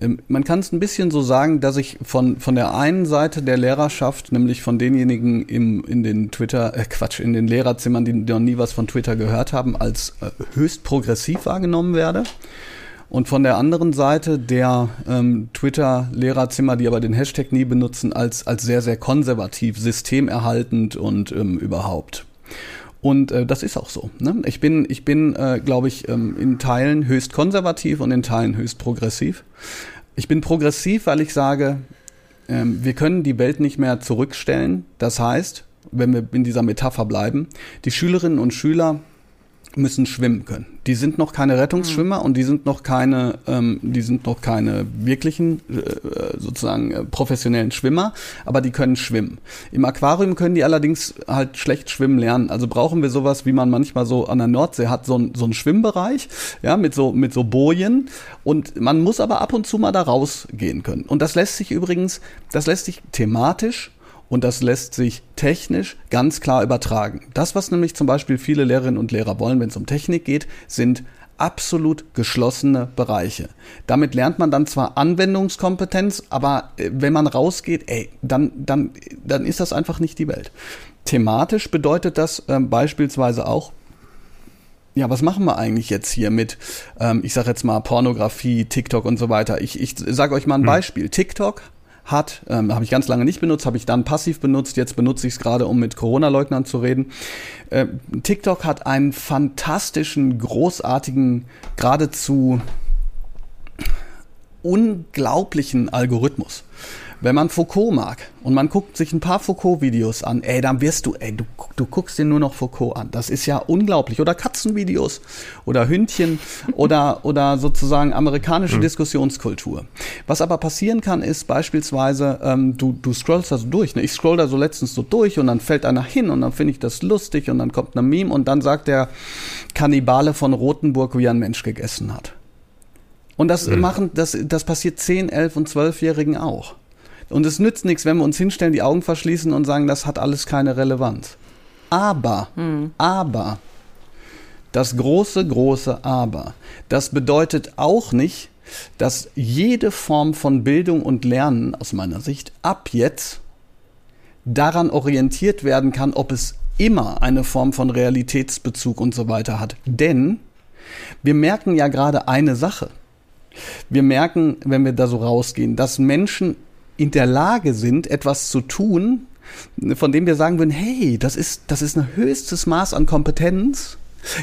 Ähm, man kann es ein bisschen so sagen, dass ich von, von der einen Seite der Lehrerschaft, nämlich von denjenigen im, in den Twitter, äh Quatsch, in den Lehrerzimmern, die noch nie was von Twitter gehört haben, als äh, höchst progressiv wahrgenommen werde. Und von der anderen Seite der ähm, Twitter-Lehrerzimmer, die aber den Hashtag nie benutzen, als, als sehr, sehr konservativ, systemerhaltend und ähm, überhaupt. Und äh, das ist auch so. Ne? Ich bin, ich bin, äh, glaube ich, ähm, in Teilen höchst konservativ und in Teilen höchst progressiv. Ich bin progressiv, weil ich sage, ähm, wir können die Welt nicht mehr zurückstellen. Das heißt, wenn wir in dieser Metapher bleiben, die Schülerinnen und Schüler müssen schwimmen können. Die sind noch keine Rettungsschwimmer und die sind noch keine, ähm, die sind noch keine wirklichen äh, sozusagen äh, professionellen Schwimmer, aber die können schwimmen. Im Aquarium können die allerdings halt schlecht schwimmen lernen. Also brauchen wir sowas, wie man manchmal so an der Nordsee hat, so ein so ein Schwimmbereich, ja, mit so mit so Bojen und man muss aber ab und zu mal da rausgehen können. Und das lässt sich übrigens, das lässt sich thematisch und das lässt sich technisch ganz klar übertragen. Das, was nämlich zum Beispiel viele Lehrerinnen und Lehrer wollen, wenn es um Technik geht, sind absolut geschlossene Bereiche. Damit lernt man dann zwar Anwendungskompetenz, aber äh, wenn man rausgeht, ey, dann, dann, dann ist das einfach nicht die Welt. Thematisch bedeutet das ähm, beispielsweise auch, ja, was machen wir eigentlich jetzt hier mit, ähm, ich sage jetzt mal Pornografie, TikTok und so weiter. Ich, ich sage euch mal ein Beispiel. TikTok hat, ähm, habe ich ganz lange nicht benutzt, habe ich dann passiv benutzt, jetzt benutze ich es gerade, um mit Corona-Leugnern zu reden. Äh, TikTok hat einen fantastischen, großartigen, geradezu unglaublichen Algorithmus. Wenn man Foucault mag und man guckt sich ein paar Foucault-Videos an, ey, dann wirst du, ey, du, du guckst dir nur noch Foucault an. Das ist ja unglaublich. Oder Katzenvideos oder Hündchen oder, oder sozusagen amerikanische Diskussionskultur. Was aber passieren kann, ist beispielsweise, ähm, du, du scrollst da so durch. Ne? Ich scroll da so letztens so durch und dann fällt einer hin und dann finde ich das lustig und dann kommt ein Meme und dann sagt der Kannibale von Rothenburg, wie er ein Mensch gegessen hat. Und das machen, das, das passiert 10, 11 und 12-Jährigen auch. Und es nützt nichts, wenn wir uns hinstellen, die Augen verschließen und sagen, das hat alles keine Relevanz. Aber, aber, das große, große Aber, das bedeutet auch nicht, dass jede Form von Bildung und Lernen aus meiner Sicht ab jetzt daran orientiert werden kann, ob es immer eine Form von Realitätsbezug und so weiter hat. Denn wir merken ja gerade eine Sache. Wir merken, wenn wir da so rausgehen, dass Menschen in der Lage sind, etwas zu tun, von dem wir sagen würden, hey, das ist, das ist ein höchstes Maß an Kompetenz,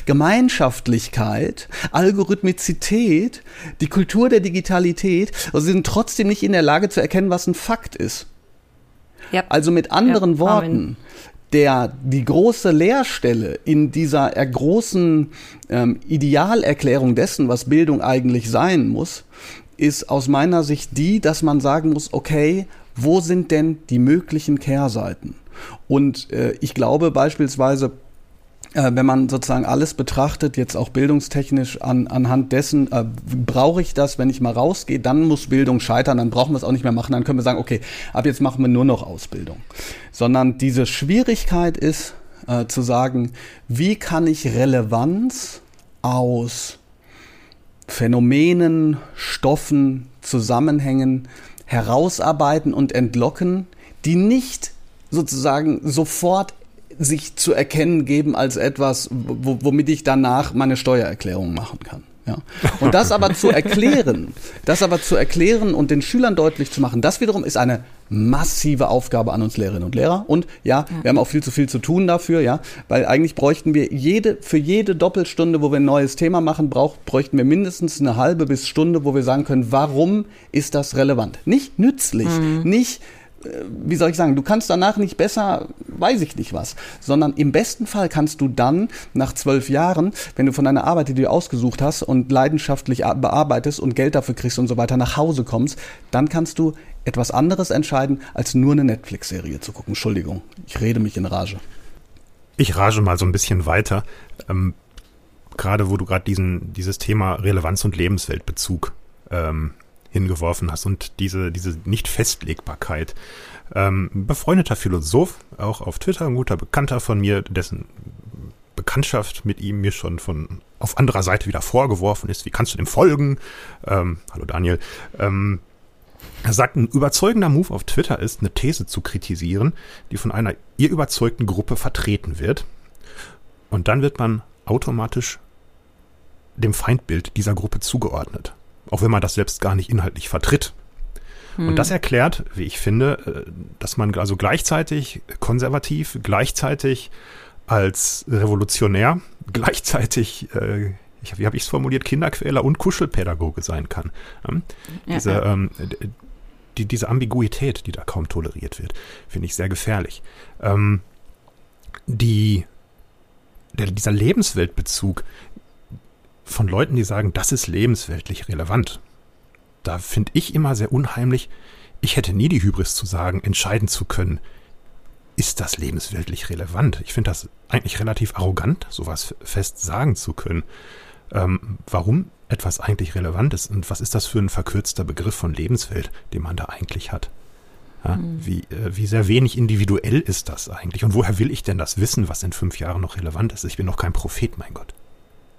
Gemeinschaftlichkeit, Algorithmizität, die Kultur der Digitalität, also sie sind trotzdem nicht in der Lage zu erkennen, was ein Fakt ist. Ja. Also mit anderen Ja, Worten, Amen. der die große Leerstelle in dieser großen ähm, Idealerklärung dessen, was Bildung eigentlich sein muss, ist aus meiner Sicht die, dass man sagen muss, okay, wo sind denn die möglichen Kehrseiten? Und äh, ich glaube beispielsweise, äh, wenn man sozusagen alles betrachtet, jetzt auch bildungstechnisch an, anhand dessen, äh, brauche ich das, wenn ich mal rausgehe, dann muss Bildung scheitern, dann brauchen wir es auch nicht mehr machen, dann können wir sagen, okay, ab jetzt machen wir nur noch Ausbildung. Sondern diese Schwierigkeit ist äh, zu sagen, wie kann ich Relevanz aus Phänomenen, Stoffen, Zusammenhängen herausarbeiten und entlocken, die nicht sozusagen sofort sich zu erkennen geben als etwas, wo, womit ich danach meine Steuererklärung machen kann. Ja. Und das aber zu erklären, das aber zu erklären und den Schülern deutlich zu machen, das wiederum ist eine massive Aufgabe an uns Lehrerinnen und Lehrer. Und ja, wir haben auch viel zu viel zu tun dafür, ja, weil eigentlich bräuchten wir jede, für jede Doppelstunde, wo wir ein neues Thema machen, braucht, bräuchten wir mindestens eine halbe bis Stunde, wo wir sagen können, warum ist das relevant? Nicht nützlich, nicht wie soll ich sagen, du kannst danach nicht besser, weiß ich nicht was, sondern im besten Fall kannst du dann nach zwölf Jahren, wenn du von deiner Arbeit, die du ausgesucht hast und leidenschaftlich bearbeitest und Geld dafür kriegst und so weiter, nach Hause kommst, dann kannst du etwas anderes entscheiden, als nur eine Netflix-Serie zu gucken. Entschuldigung, ich rede mich in Rage. Ich rage mal so ein bisschen weiter. Ähm, gerade wo du gerade dieses Thema Relevanz und Lebensweltbezug ähm, hingeworfen hast und diese diese Nicht-Festlegbarkeit. Ähm, befreundeter Philosoph, auch auf Twitter, ein guter Bekannter von mir, dessen Bekanntschaft mit ihm mir schon von auf anderer Seite wieder vorgeworfen ist. Wie kannst du dem folgen? Ähm, hallo Daniel. Ähm, er sagt, ein überzeugender Move auf Twitter ist, eine These zu kritisieren, die von einer ihr überzeugten Gruppe vertreten wird. Und dann wird man automatisch dem Feindbild dieser Gruppe zugeordnet. Auch wenn man das selbst gar nicht inhaltlich vertritt. Und das erklärt, wie ich finde, äh, dass man also gleichzeitig konservativ, gleichzeitig als Revolutionär, gleichzeitig, äh, ich, wie habe ich es formuliert, Kinderquäler und Kuschelpädagoge sein kann. Ähm, Ja, diese, ja. ähm, die, diese Ambiguität, die da kaum toleriert wird, finde ich sehr gefährlich. Ähm, die, der, dieser Lebensweltbezug von Leuten, die sagen, das ist lebensweltlich relevant, da finde ich immer sehr unheimlich, ich hätte nie die Hybris zu sagen, entscheiden zu können, ist das lebensweltlich relevant? Ich finde das eigentlich relativ arrogant, sowas fest sagen zu können. Ähm, warum etwas eigentlich relevant ist und was ist das für ein verkürzter Begriff von Lebenswelt, den man da eigentlich hat? Ja, wie, äh, wie sehr wenig individuell ist das eigentlich? Und woher will ich denn das wissen, was in fünf Jahren noch relevant ist? Ich bin noch kein Prophet, mein Gott.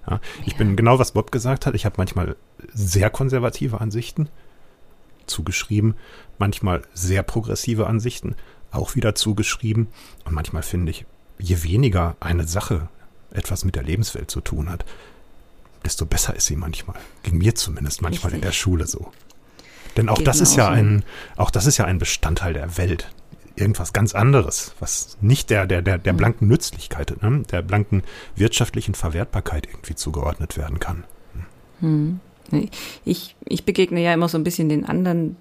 Ja, ich bin genau, was Bob gesagt hat. Ich habe manchmal sehr konservative Ansichten zugeschrieben, manchmal sehr progressive Ansichten auch wieder zugeschrieben. Und manchmal finde ich, je weniger eine Sache etwas mit der Lebenswelt zu tun hat, desto besser ist sie manchmal. Ging mir zumindest manchmal in der Richtig. Schule so. Denn auch Geht das ist ja so. ein, auch das ist ja ein Bestandteil der Welt. Irgendwas ganz anderes, was nicht der, der, der, der Mhm. blanken Nützlichkeit, ne, der blanken wirtschaftlichen Verwertbarkeit irgendwie zugeordnet werden kann. Ich, ich begegne ja immer so ein bisschen den anderen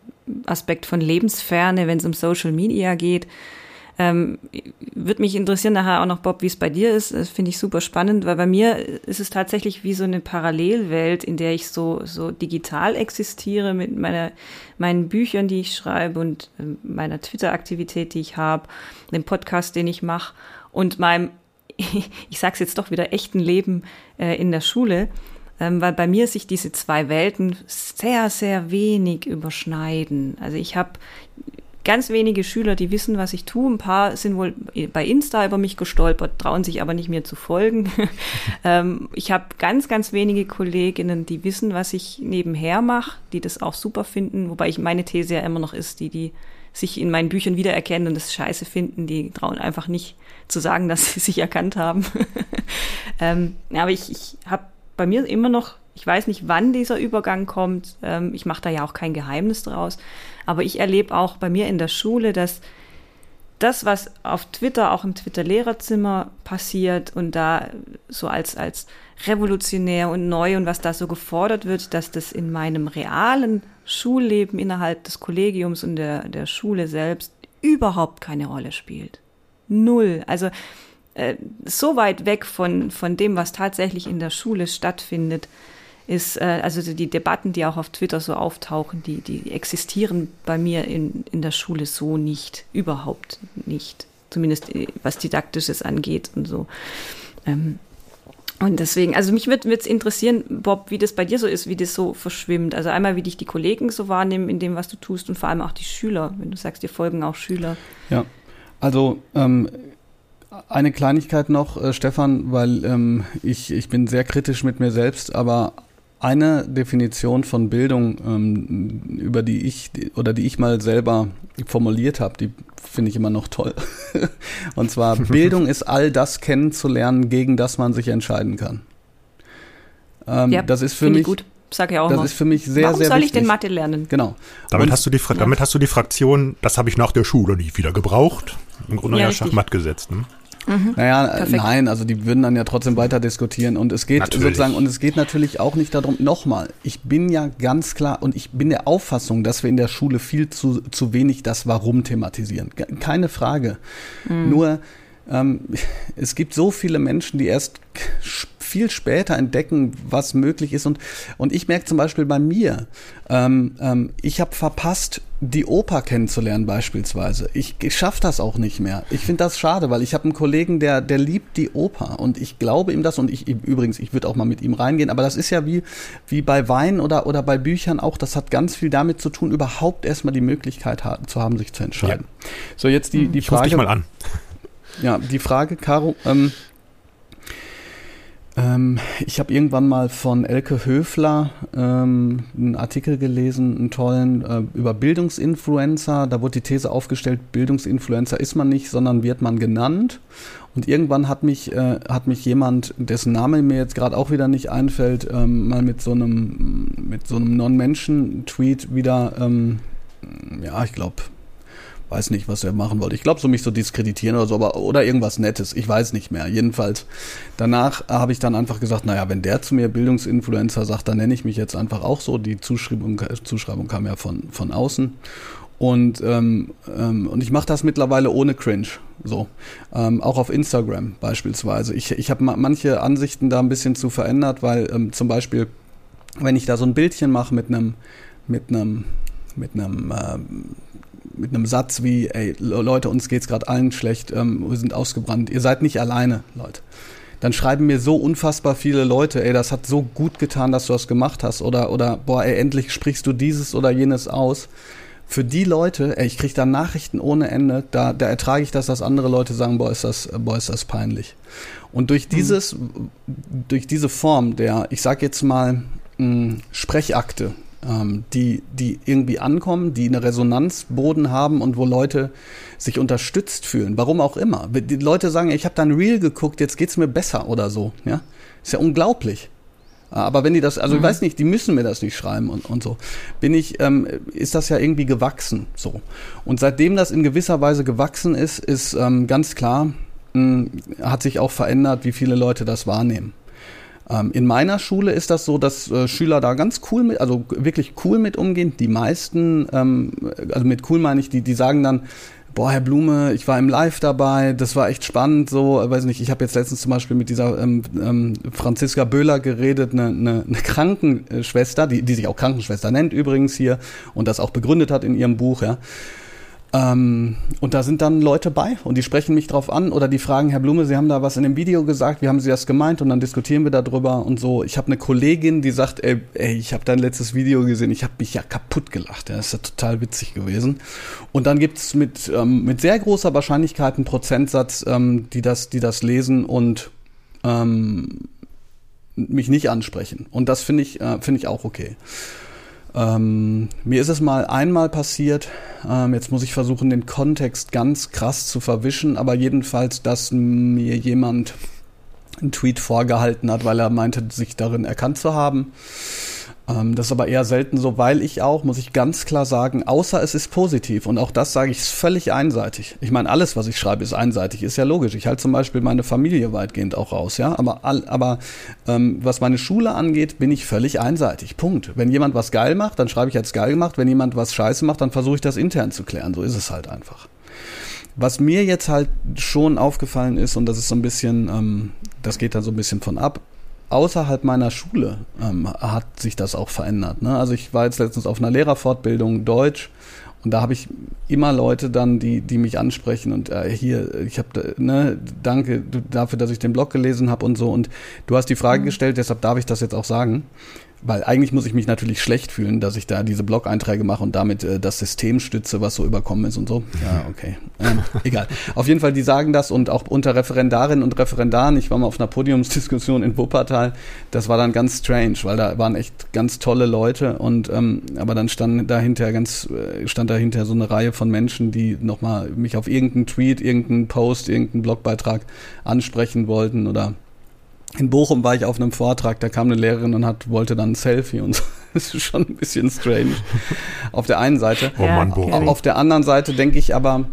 Aspekt von Lebensferne, wenn es um Social Media geht. Ähm, Würde mich interessieren nachher auch noch, Bob, wie es bei dir ist. Das finde ich super spannend, weil bei mir ist es tatsächlich wie so eine Parallelwelt, in der ich so, so digital existiere mit meiner, meinen Büchern, die ich schreibe und ähm, meiner Twitter-Aktivität, die ich habe, dem Podcast, den ich mache und meinem, ich sag's jetzt doch wieder, echten Leben äh, in der Schule ähm, weil bei mir sich diese zwei Welten sehr, sehr wenig überschneiden. Also ich habe ganz wenige Schüler, die wissen, was ich tue. Ein paar sind wohl bei Insta über mich gestolpert, trauen sich aber nicht mir zu folgen. ähm, ich habe ganz, ganz wenige Kolleginnen, die wissen, was ich nebenher mache, die das auch super finden, wobei ich meine These ja immer noch ist, die, die sich in meinen Büchern wiedererkennen und das scheiße finden, die trauen einfach nicht zu sagen, dass sie sich erkannt haben. ähm, aber ich, ich habe bei mir immer noch Ich weiß nicht, wann dieser Übergang kommt. Ähm, ich mache da ja auch kein Geheimnis draus. Aber ich erlebe auch bei mir in der Schule, dass das, was auf Twitter, auch im Twitter-Lehrerzimmer passiert und da so als, als revolutionär und neu und was da so gefordert wird, dass das in meinem realen Schulleben innerhalb des Kollegiums und der, der Schule selbst überhaupt keine Rolle spielt. Null. Also äh, so weit weg von, von dem, was tatsächlich in der Schule stattfindet, ist, äh, also die Debatten, die auch auf Twitter so auftauchen, die, die existieren bei mir in, in der Schule so nicht, überhaupt nicht. Zumindest äh, was Didaktisches angeht und so. Ähm, und deswegen, also mich würde es interessieren, Bob, wie das bei dir so ist, wie das so verschwimmt. Also einmal, wie dich die Kollegen so wahrnehmen in dem, was du tust und vor allem auch die Schüler, wenn du sagst, dir folgen auch Schüler. Ja, also ähm, eine Kleinigkeit noch, äh, Stefan, weil ähm, ich, ich bin sehr kritisch mit mir selbst, aber eine Definition von Bildung, ähm, über die ich oder die ich mal selber formuliert habe, die finde ich immer noch toll. Und zwar Bildung ist all das kennenzulernen, gegen das man sich entscheiden kann. Ähm, ja, das ist für mich gut. Sag ja auch das mal. ist für mich sehr, Warum sehr soll wichtig. ich denn Mathe lernen? Genau. Damit hast, du die, damit hast du die Fraktion, das habe ich nach der Schule nie wieder gebraucht, im Grunde Ja, ja. Schachmatt gesetzt. Ne? Naja, äh, Perfekt. nein, also die würden dann ja trotzdem weiter diskutieren und es geht Natürlich. sozusagen und es geht natürlich auch nicht darum, nochmal, ich bin ja ganz klar und ich bin der Auffassung, dass wir in der Schule viel zu, zu wenig das Warum thematisieren. Keine Frage. Nur ähm, es gibt so viele Menschen, die erst viel später entdecken, was möglich ist. Und, und ich merke zum Beispiel bei mir, ähm, ähm, ich habe verpasst, die Oper kennenzulernen beispielsweise. Ich, ich schaffe das auch nicht mehr. Ich finde das schade, weil ich habe einen Kollegen, der, der liebt die Oper und ich glaube ihm das und ich übrigens, ich würde auch mal mit ihm reingehen, aber das ist ja wie, wie bei Wein oder, oder bei Büchern auch, das hat ganz viel damit zu tun, überhaupt erstmal die Möglichkeit ha zu haben, sich zu entscheiden. So, jetzt die, die Ich ruf Frage. dich mal an. Ja, die Frage, Caro, ähm, ähm, ich habe irgendwann mal von Elke Höfler ähm, einen Artikel gelesen, einen tollen, äh, über Bildungsinfluencer. Da wurde die These aufgestellt, Bildungsinfluencer ist man nicht, sondern wird man genannt. Und irgendwann hat mich, äh, hat mich jemand, dessen Name mir jetzt gerade auch wieder nicht einfällt, ähm, mal mit so einem, so einem Non-Menschen-Tweet wieder, ähm, ja, ich glaube, weiß nicht, was er machen wollte. Ich glaube, so mich so diskreditieren oder so, aber oder irgendwas Nettes. Ich weiß nicht mehr. Jedenfalls danach habe ich dann einfach gesagt, naja, wenn der zu mir Bildungsinfluencer sagt, dann nenne ich mich jetzt einfach auch so. Die Zuschreibung, Zuschreibung kam ja von von außen. Und, ähm, ähm, und ich mache das mittlerweile ohne Cringe. So. Ähm, auch auf Instagram beispielsweise. Ich, ich habe ma manche Ansichten da ein bisschen zu verändert, weil ähm, zum Beispiel, wenn ich da so ein Bildchen mache mit einem, mit einem, mit einem, ähm, mit einem Satz wie, ey, Le- Leute, uns geht's gerade allen schlecht, ähm, wir sind ausgebrannt, ihr seid nicht alleine, Leute. Dann schreiben mir so unfassbar viele Leute, ey, das hat so gut getan, dass du das gemacht hast, oder, oder, boah, ey, endlich sprichst du dieses oder jenes aus. Für die Leute, ey, ich krieg da Nachrichten ohne Ende, da, da ertrage ich das, dass andere Leute sagen, boah, ist das, boah, ist das peinlich. Und durch dieses, durch diese Form der, ich sag jetzt mal, mh, Sprechakte, ähm, die, die irgendwie ankommen, die eine Resonanzboden haben und wo Leute sich unterstützt fühlen, warum auch immer. Die Leute sagen, ich habe da ein Reel geguckt, jetzt geht's mir besser oder so. Ja, ist ja unglaublich. Aber wenn die das, also ich weiß nicht, die müssen mir das nicht schreiben und, und so, bin ich, ähm, ist das ja irgendwie gewachsen. So. Und seitdem das in gewisser Weise gewachsen ist, ist ähm, ganz klar, mh, hat sich auch verändert, wie viele Leute das wahrnehmen. Ähm, in meiner Schule ist das so, dass äh, Schüler da ganz cool mit, also wirklich cool mit umgehen. Die meisten, ähm, also mit cool meine ich, die, die sagen dann, boah, Herr Blume, ich war im Live dabei, das war echt spannend, so, äh, weiß nicht, ich habe jetzt letztens zum Beispiel mit dieser ähm, ähm, Franziska Böhler geredet, eine, eine, eine Krankenschwester, die, die sich auch Krankenschwester nennt übrigens hier und das auch begründet hat in ihrem Buch, ja. Ähm, und da sind dann Leute bei und die sprechen mich drauf an oder die fragen, Herr Blume, Sie haben da was in dem Video gesagt, wie haben Sie das gemeint? Und dann diskutieren wir darüber und so. Ich habe eine Kollegin, die sagt, ey, ey ich habe dein letztes Video gesehen, ich habe mich ja kaputt gelacht. Ja, das ist ja total witzig gewesen. Und dann gibt's mit, ähm, mit sehr großer Wahrscheinlichkeit einen Prozentsatz, ähm, die, das, die das lesen und ähm, mich nicht ansprechen. Und das finde ich, äh, finde ich auch okay. Ähm, mir ist es mal einmal passiert, ähm, jetzt muss ich versuchen, den Kontext ganz krass zu verwischen, aber jedenfalls, dass mir jemand einen Tweet vorgehalten hat, weil er meinte, sich darin erkannt zu haben. Ähm, das ist aber eher selten so, weil ich auch, muss ich ganz klar sagen, außer es ist positiv und auch das sage ich ist völlig einseitig. Ich meine, alles, was ich schreibe, ist einseitig, ist ja logisch. Ich halte zum Beispiel meine Familie weitgehend auch raus, ja. Aber, aber ähm, was meine Schule angeht, bin ich völlig einseitig. Punkt. Wenn jemand was geil macht, dann schreibe ich als geil gemacht. Wenn jemand was scheiße macht, dann versuche ich das intern zu klären. So ist es halt einfach. Was mir jetzt halt schon aufgefallen ist, und das ist so ein bisschen, ähm, das geht da so ein bisschen von ab, außerhalb meiner Schule ähm, hat sich das auch verändert. Ne? Also ich war jetzt letztens auf einer Lehrerfortbildung Deutsch und da habe ich immer Leute dann, die, die mich ansprechen und äh, hier, ich habe, ne, danke dafür, dass ich den Blog gelesen habe und so. Und du hast die Frage mhm. gestellt, deshalb darf ich das jetzt auch sagen weil eigentlich muss ich mich natürlich schlecht fühlen, dass ich da diese Blog-Einträge mache und damit äh, das System stütze, was so überkommen ist und so. Ja, okay. Ähm, egal. Auf jeden Fall, die sagen das und auch unter Referendarinnen und Referendaren, ich war mal auf einer Podiumsdiskussion in Wuppertal, das war dann ganz strange, weil da waren echt ganz tolle Leute und ähm, aber dann stand dahinter ganz, äh, stand dahinter so eine Reihe von Menschen, die nochmal mich auf irgendeinen Tweet, irgendeinen Post, irgendeinen Blogbeitrag ansprechen wollten oder in Bochum war ich auf einem Vortrag, da kam eine Lehrerin und hat, wollte dann ein Selfie und so. Das ist schon ein bisschen strange. Auf der einen Seite. Oh Mann, Bochum. Auf der anderen Seite denke ich aber,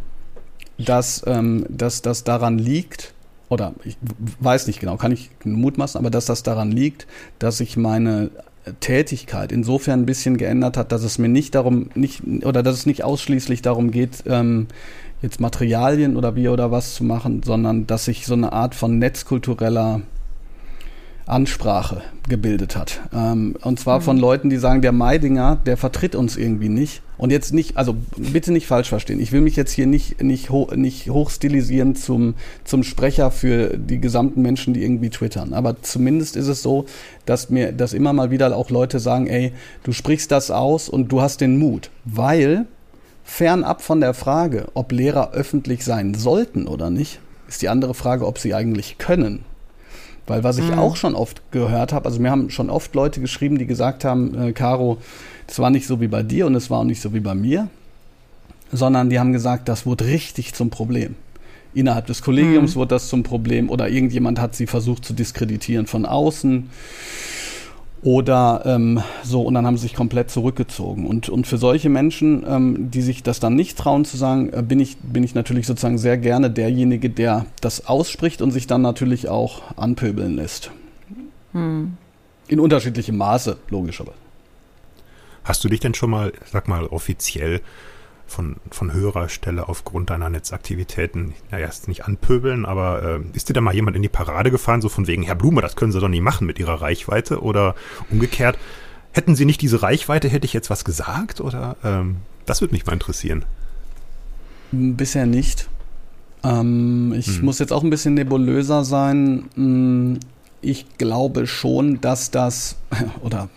dass, ähm, dass das daran liegt, oder ich weiß nicht genau, kann ich mutmaßen, aber dass das daran liegt, dass sich meine Tätigkeit insofern ein bisschen geändert hat, dass es mir nicht darum, nicht, oder dass es nicht ausschließlich darum geht, ähm, jetzt Materialien oder wie oder was zu machen, sondern dass sich so eine Art von netzkultureller Ansprache gebildet hat. Ähm, und zwar mhm. von Leuten, die sagen, der Meidinger, der vertritt uns irgendwie nicht. Und jetzt nicht, also bitte nicht falsch verstehen. Ich will mich jetzt hier nicht, nicht, ho nicht hochstilisieren zum, zum Sprecher für die gesamten Menschen, die irgendwie twittern. Aber zumindest ist es so, dass mir, dass immer mal wieder auch Leute sagen, ey, du sprichst das aus und du hast den Mut. Weil, fernab von der Frage, ob Lehrer öffentlich sein sollten oder nicht, ist die andere Frage, ob sie eigentlich können. Weil was ich mhm. auch schon oft gehört habe, also mir haben schon oft Leute geschrieben, die gesagt haben, äh, Caro, das war nicht so wie bei dir und es war auch nicht so wie bei mir, sondern die haben gesagt, das wurde richtig zum Problem. Innerhalb des Kollegiums mhm. wurde das zum Problem oder irgendjemand hat sie versucht zu diskreditieren von außen. Oder ähm, so, und dann haben sie sich komplett zurückgezogen. Und, und für solche Menschen, ähm, die sich das dann nicht trauen zu sagen, äh, bin, ich, bin ich natürlich sozusagen sehr gerne derjenige, der das ausspricht und sich dann natürlich auch anpöbeln lässt. Hm. In unterschiedlichem Maße, logischerweise. Hast du dich denn schon mal, sag mal, offiziell von, von höherer Stelle aufgrund deiner Netzaktivitäten, naja, ist nicht anpöbeln, aber äh, ist dir da mal jemand in die Parade gefahren, so von wegen, Herr Blume, das können Sie doch nicht machen mit Ihrer Reichweite oder umgekehrt, hätten Sie nicht diese Reichweite, hätte ich jetzt was gesagt oder ähm, das würde mich mal interessieren. Bisher nicht. Ähm, ich hm. muss jetzt auch ein bisschen nebulöser sein. Hm, ich glaube schon, dass das, oder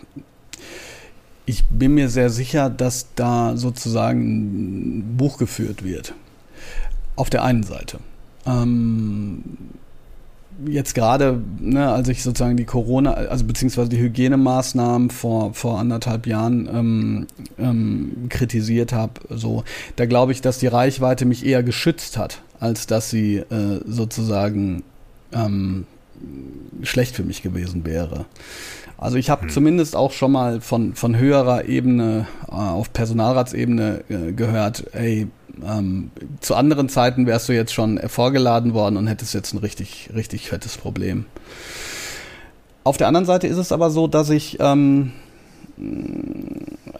ich bin mir sehr sicher, dass da sozusagen ein Buch geführt wird. Auf der einen Seite. Ähm, jetzt gerade, ne, als ich sozusagen die Corona, also beziehungsweise die Hygienemaßnahmen vor, vor anderthalb Jahren ähm, ähm, kritisiert habe, so, da glaube ich, dass die Reichweite mich eher geschützt hat, als dass sie äh, sozusagen ähm, schlecht für mich gewesen wäre. Also ich habe hm. zumindest auch schon mal von, von höherer Ebene äh, auf Personalratsebene äh, gehört, ey, ähm, zu anderen Zeiten wärst du jetzt schon vorgeladen worden und hättest jetzt ein richtig, richtig fettes Problem. Auf der anderen Seite ist es aber so, dass ich ähm,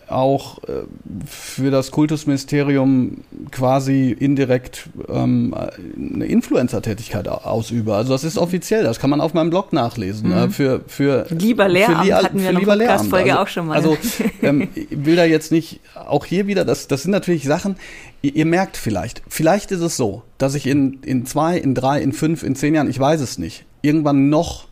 auch äh, für das Kultusministerium quasi indirekt ähm, eine Influencer-Tätigkeit ausübe. Also das ist offiziell, das kann man auf meinem Blog nachlesen. Mhm. für, für, lieber Lehramt für, hatten wir für eine Folge also, auch schon mal. Also ähm, ich will da jetzt nicht, auch hier wieder, das, das sind natürlich Sachen, ihr, ihr merkt vielleicht, vielleicht ist es so, dass ich in, in zwei, in drei, in fünf, in zehn Jahren, ich weiß es nicht, irgendwann noch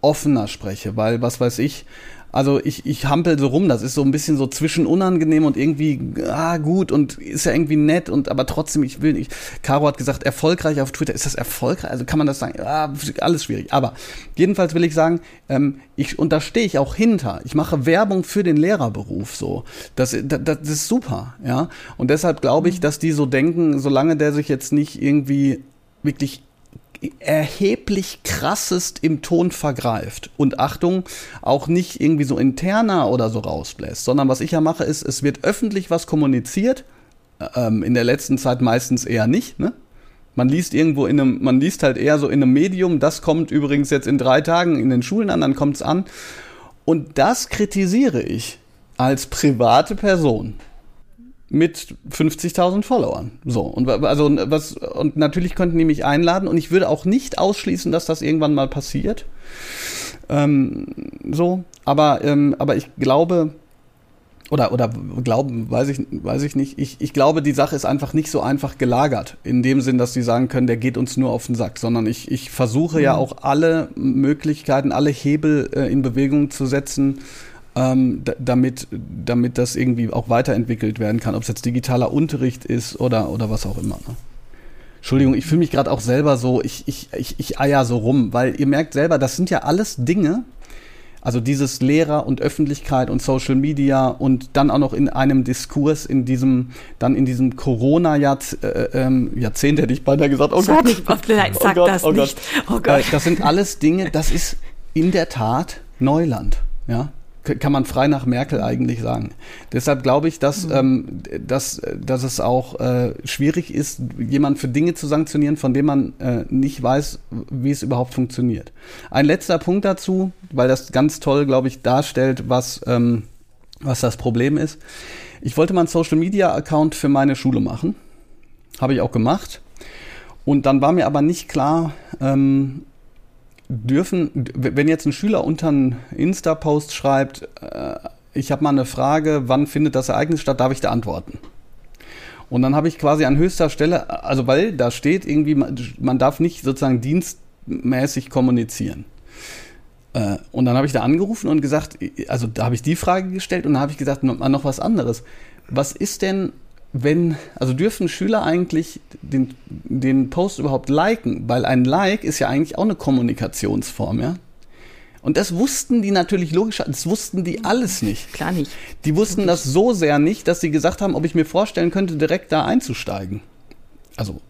offener spreche, weil was weiß ich, also ich, ich hampel so rum, das ist so ein bisschen so zwischen unangenehm und irgendwie, ah, gut und ist ja irgendwie nett und aber trotzdem, ich will nicht. Caro hat gesagt, erfolgreich auf Twitter. Ist das erfolgreich? Also kann man das sagen? Ah, alles schwierig. Aber jedenfalls will ich sagen, ähm, ich, und da stehe ich auch hinter. Ich mache Werbung für den Lehrerberuf so. Das, das, das ist super, ja. Und deshalb glaube ich, dass die so denken, solange der sich jetzt nicht irgendwie wirklich erheblich krassest im Ton vergreift und Achtung, auch nicht irgendwie so interner oder so rausbläst, sondern was ich ja mache, ist, es wird öffentlich was kommuniziert, ähm, in der letzten Zeit meistens eher nicht, ne? Man liest irgendwo in einem, man liest halt eher so in einem Medium, das kommt übrigens jetzt in drei Tagen in den Schulen an, dann kommt es an. Und das kritisiere ich als private Person mit 50.000 Followern. So und also was und natürlich könnten die mich einladen und ich würde auch nicht ausschließen, dass das irgendwann mal passiert. Ähm, so, aber ähm, aber ich glaube oder oder glauben, weiß ich weiß ich nicht. Ich, ich glaube, die Sache ist einfach nicht so einfach gelagert in dem Sinn, dass sie sagen können, der geht uns nur auf den Sack, sondern ich ich versuche mhm. ja auch alle Möglichkeiten, alle Hebel äh, in Bewegung zu setzen ähm, damit, damit das irgendwie auch weiterentwickelt werden kann, ob es jetzt digitaler Unterricht ist oder, oder was auch immer. Ne? Entschuldigung, ich fühle mich gerade auch selber so, ich, ich, ich, ich eier so rum, weil ihr merkt selber, das sind ja alles Dinge, also dieses Lehrer und Öffentlichkeit und Social Media und dann auch noch in einem Diskurs in diesem, dann in diesem Corona-Jahrzehnt, äh, ähm, Jahrzehnt hätte ich beinahe gesagt, oh sag Gott. Nein, sag oh Gott, das oh nicht. Gott. Oh Gott. Das sind alles Dinge, das ist in der Tat Neuland, ja kann man frei nach Merkel eigentlich sagen. Deshalb glaube ich, dass, mhm. ähm, dass, dass es auch äh, schwierig ist, jemand für Dinge zu sanktionieren, von denen man äh, nicht weiß, wie es überhaupt funktioniert. Ein letzter Punkt dazu, weil das ganz toll, glaube ich, darstellt, was, ähm, was das Problem ist. Ich wollte mal einen Social-Media-Account für meine Schule machen. Habe ich auch gemacht. Und dann war mir aber nicht klar, ähm, dürfen, wenn jetzt ein Schüler unter einen Insta-Post schreibt, äh, ich habe mal eine Frage, wann findet das Ereignis statt, darf ich da antworten? Und dann habe ich quasi an höchster Stelle, also weil da steht irgendwie, man, darf nicht sozusagen dienstmäßig kommunizieren. Äh, und dann habe ich da angerufen und gesagt, also da habe ich die Frage gestellt und dann habe ich gesagt, noch was anderes. Was ist denn, wenn, also dürfen Schüler eigentlich den, den Post überhaupt liken? Weil ein Like ist ja eigentlich auch eine Kommunikationsform, ja? Und das wussten die natürlich logisch, das wussten die alles nicht. Klar nicht. Die wussten das so sehr nicht, dass sie gesagt haben, ob ich mir vorstellen könnte, direkt da einzusteigen. Also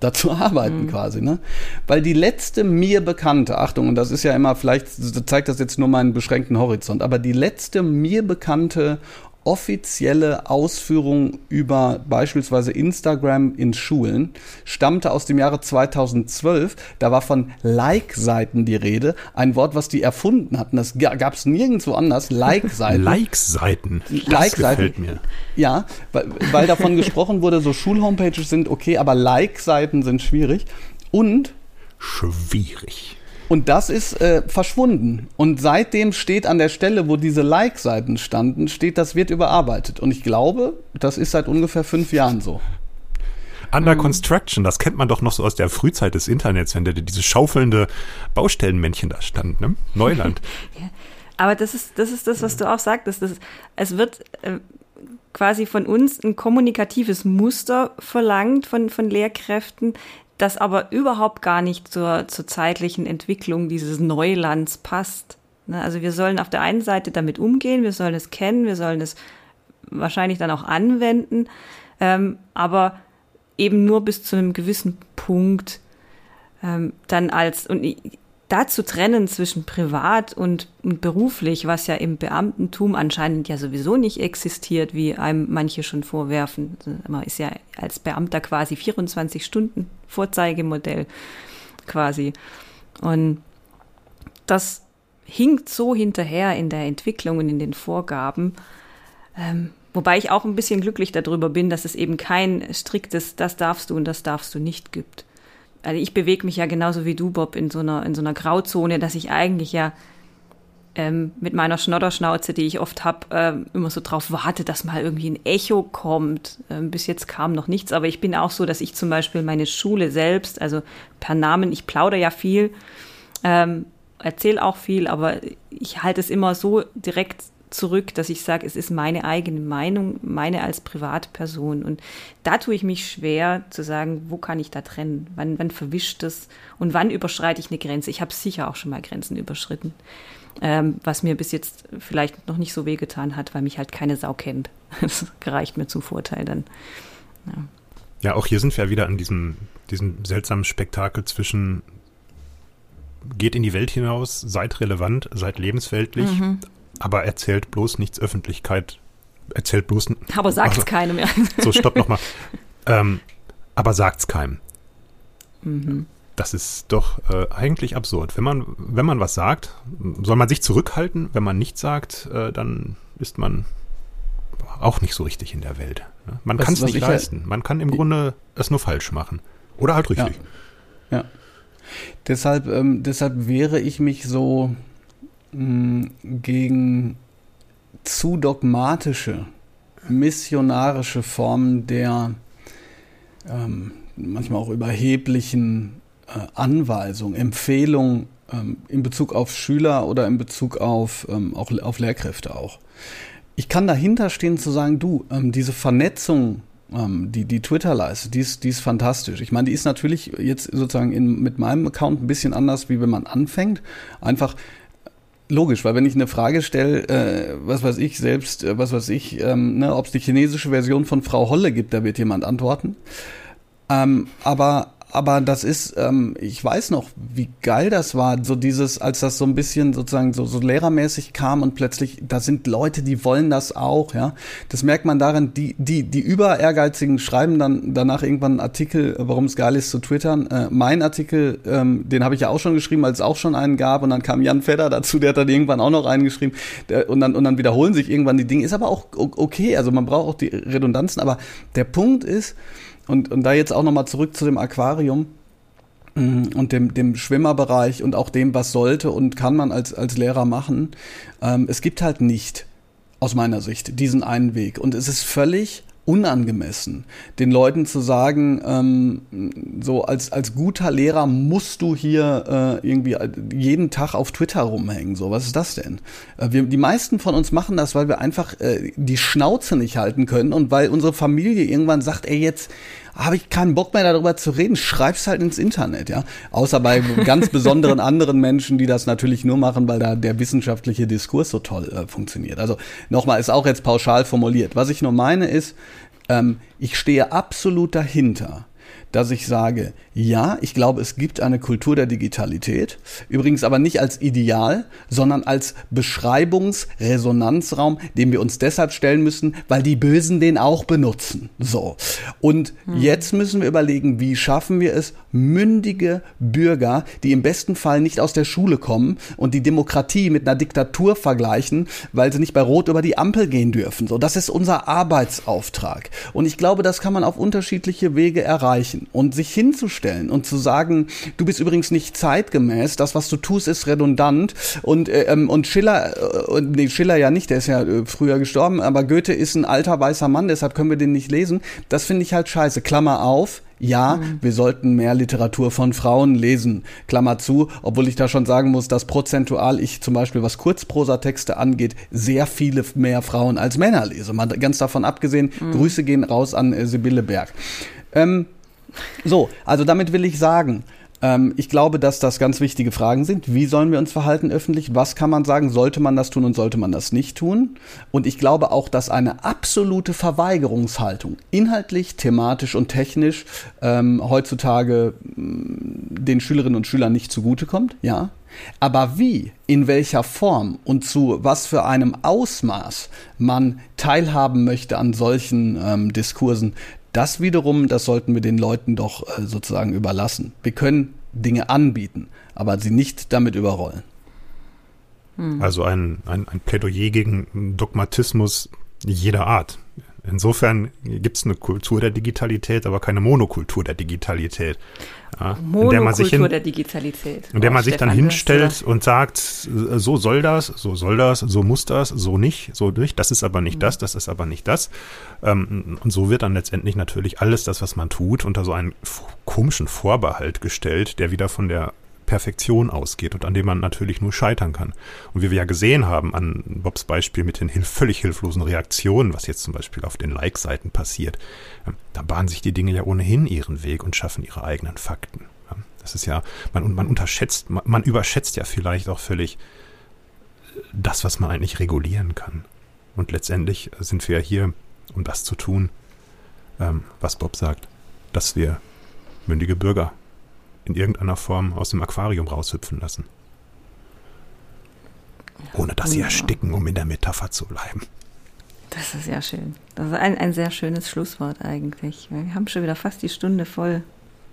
dazu arbeiten mhm. quasi, ne? Weil die letzte mir bekannte, Achtung, und das ist ja immer, vielleicht zeigt das jetzt nur meinen beschränkten Horizont, aber die letzte mir bekannte offizielle Ausführung über beispielsweise Instagram in Schulen stammte aus dem Jahre 2012. Da war von Like-Seiten die Rede. Ein Wort, was die erfunden hatten. Das gab es nirgendwo anders. Like-Seiten. Like-Seiten. Like-Seiten. mir. Ja, weil, weil davon gesprochen wurde, so Schulhomepages sind okay, aber Like-Seiten sind schwierig. Und schwierig. Und das ist äh, verschwunden. Und seitdem steht an der Stelle, wo diese Like-Seiten standen, steht, das wird überarbeitet. Und ich glaube, das ist seit ungefähr fünf Jahren so. Under Construction, das kennt man doch noch so aus der Frühzeit des Internets, wenn da diese schaufelnde Baustellenmännchen da stand, ne? Neuland. ja. Aber das ist, das ist das, was du auch sagtest. Das, es wird äh, quasi von uns ein kommunikatives Muster verlangt von, von Lehrkräften, das aber überhaupt gar nicht zur, zur zeitlichen Entwicklung dieses Neulands passt. Ne, also wir sollen auf der einen Seite damit umgehen, wir sollen es kennen, wir sollen es wahrscheinlich dann auch anwenden, ähm, aber eben nur bis zu einem gewissen Punkt ähm, dann als, und da zu trennen zwischen privat und, beruflich, was ja im Beamtentum anscheinend ja sowieso nicht existiert, wie einem manche schon vorwerfen. Man ist ja als Beamter quasi 24 Stunden Vorzeigemodell quasi. Und das hinkt so hinterher in der Entwicklung und in den Vorgaben. Ähm, wobei ich auch ein bisschen glücklich darüber bin, dass es eben kein striktes, das darfst du und das darfst du nicht gibt also ich bewege mich ja genauso wie du, Bob, in so einer, in so einer Grauzone, dass ich eigentlich ja ähm, mit meiner Schnodderschnauze, die ich oft habe, ähm, immer so drauf warte, dass mal irgendwie ein Echo kommt. Ähm, bis jetzt kam noch nichts, aber ich bin auch so, dass ich zum Beispiel meine Schule selbst, also per Namen, ich plaudere ja viel, ähm, erzähle auch viel, aber ich halte es immer so direkt zurück, dass ich sage, es ist meine eigene Meinung, meine als Privatperson. Und da tue ich mich schwer zu sagen, wo kann ich da trennen? Wann, wann verwischt es? Und wann überschreite ich eine Grenze? Ich habe sicher auch schon mal Grenzen überschritten. Ähm, was mir bis jetzt vielleicht noch nicht so wehgetan hat, weil mich halt keine Sau kennt. Das reicht mir zum Vorteil dann. Ja. Ja, auch hier sind wir wieder an diesem, diesem seltsamen Spektakel zwischen geht in die Welt hinaus, seid relevant, seid lebensweltlich, aber erzählt bloß nichts Öffentlichkeit, erzählt bloß Aber sagt es Also- keinem mehr. So, stopp nochmal. ähm, aber sagt's keinem. Mhm. Das ist doch äh, eigentlich absurd. Wenn man, wenn man was sagt, soll man sich zurückhalten. Wenn man nichts sagt, äh, dann ist man auch nicht so richtig in der Welt. ne? Man kann es nicht ich ja- leisten. Man kann im Grunde es nur falsch machen. Oder halt richtig. Ja. Deshalb, ähm, deshalb wehre ich mich so mh, gegen zu dogmatische, missionarische Formen der ähm, manchmal auch überheblichen äh, Anweisung, Empfehlung ähm, in Bezug auf Schüler oder in Bezug auf, ähm, auch auf Lehrkräfte auch. Ich kann dahinter stehen zu sagen, du, ähm, diese Vernetzung, ähm, die, die Twitter leistet, die ist, die ist fantastisch. Ich meine, die ist natürlich jetzt sozusagen in, mit meinem Account ein bisschen anders, wie wenn man anfängt. Einfach logisch, weil wenn ich eine Frage stelle, äh, was weiß ich selbst, äh, was weiß ich, ähm, ne, ob es die chinesische Version von Frau Holle gibt, da wird jemand antworten. Ähm, aber, aber das ist, ähm, ich weiß noch, wie geil das war, so dieses, als das so ein bisschen sozusagen so, so lehrermäßig kam und plötzlich, da sind Leute, die wollen das auch, ja. Das merkt man daran, die, die, die über Ehrgeizigen schreiben dann danach irgendwann einen Artikel, warum es geil ist zu twittern. Äh, mein Artikel, ähm, den habe ich ja auch schon geschrieben, als es auch schon einen gab und dann kam Jan Fedder dazu, der hat dann irgendwann auch noch einen geschrieben und dann, und dann wiederholen sich irgendwann die Dinge. Ist aber auch okay, also man braucht auch die Redundanzen, aber der Punkt ist, und, und da jetzt auch nochmal zurück zu dem Aquarium mm, und dem, dem Schwimmerbereich und auch dem, was sollte und kann man als, als Lehrer machen. Ähm, es gibt halt nicht, aus meiner Sicht, diesen einen Weg. Und es ist völlig unangemessen, den Leuten zu sagen, ähm, so als, als guter Lehrer musst du hier äh, irgendwie jeden Tag auf Twitter rumhängen. So, was ist das denn? Äh, wir, die meisten von uns machen das, weil wir einfach äh, die Schnauze nicht halten können und weil unsere Familie irgendwann sagt, ey, jetzt habe ich keinen Bock mehr darüber zu reden, schreib's halt ins Internet, ja. Außer bei ganz besonderen anderen Menschen, die das natürlich nur machen, weil da der wissenschaftliche Diskurs so toll äh, funktioniert. Also nochmal, ist auch jetzt pauschal formuliert. Was ich nur meine ist, ähm, ich stehe absolut dahinter, dass ich sage, ja, ich glaube, es gibt eine Kultur der Digitalität, übrigens aber nicht als Ideal, sondern als Beschreibungsresonanzraum, den wir uns deshalb stellen müssen, weil die Bösen den auch benutzen. So. Und jetzt müssen wir überlegen, wie schaffen wir es, mündige Bürger, die im besten Fall nicht aus der Schule kommen und die Demokratie mit einer Diktatur vergleichen, weil sie nicht bei Rot über die Ampel gehen dürfen. So, das ist unser Arbeitsauftrag. Und ich glaube, das kann man auf unterschiedliche Wege erreichen. Und sich hinzustellen und zu sagen, du bist übrigens nicht zeitgemäß, das, was du tust, ist redundant. Und, äh, ähm, und Schiller, äh, und nee, Schiller ja nicht, der ist ja äh, früher gestorben, aber Goethe ist ein alter weißer Mann, deshalb können wir den nicht lesen. Das finde ich halt scheiße. Klammer auf, ja, wir sollten mehr Literatur von Frauen lesen. Klammer zu, obwohl ich da schon sagen muss, dass prozentual ich zum Beispiel, was Kurzprosatexte angeht, sehr viele mehr Frauen als Männer lese. Mal ganz davon abgesehen, Grüße gehen raus an äh, Sibylle Berg. Ähm, so, also damit will ich sagen, ähm, ich glaube, dass das ganz wichtige Fragen sind. Wie sollen wir uns verhalten öffentlich? Was kann man sagen? Sollte man das tun und sollte man das nicht tun? Und ich glaube auch, dass eine absolute Verweigerungshaltung, inhaltlich, thematisch und technisch, ähm, heutzutage mh, den Schülerinnen und Schülern nicht zugutekommt. Ja. Aber wie, in welcher Form und zu was für einem Ausmaß man teilhaben möchte an solchen ähm, Diskursen, das wiederum, das sollten wir den Leuten doch äh, sozusagen überlassen. Wir können Dinge anbieten, aber sie nicht damit überrollen. Also ein, ein, ein Plädoyer gegen Dogmatismus jeder Art. Insofern gibt es eine Kultur der Digitalität, aber keine Monokultur der Digitalität. Ja, in der man sich Monokultur hin, der Digitalität. in der Oh, man sich dann Stefan, hörst du hinstellt und sagt, so soll das, so soll das, so muss das, so nicht, so nicht, das ist aber nicht Mhm. das, das ist aber nicht das. Ähm, Und so wird dann letztendlich natürlich alles das, was man tut, unter so einen komischen Vorbehalt gestellt, der wieder von der Perfektion ausgeht und an dem man natürlich nur scheitern kann. Und wie wir ja gesehen haben an Bobs Beispiel mit den völlig hilflosen Reaktionen, was jetzt zum Beispiel auf den Like-Seiten passiert, ähm, da bahnen sich die Dinge ja ohnehin ihren Weg und schaffen ihre eigenen Fakten. Das ist ja, man, man unterschätzt, man, man überschätzt ja vielleicht auch völlig äh, das, was man eigentlich regulieren kann. Und letztendlich sind wir ja hier, um das zu tun, ähm, was Bob sagt. dass wir mündige Bürger in irgendeiner Form aus dem Aquarium raushüpfen lassen. Ohne dass sie ersticken, um in der Metapher zu bleiben. Das ist ja schön. Das ist ein, ein sehr schönes Schlusswort eigentlich. Wir haben schon wieder fast die Stunde voll.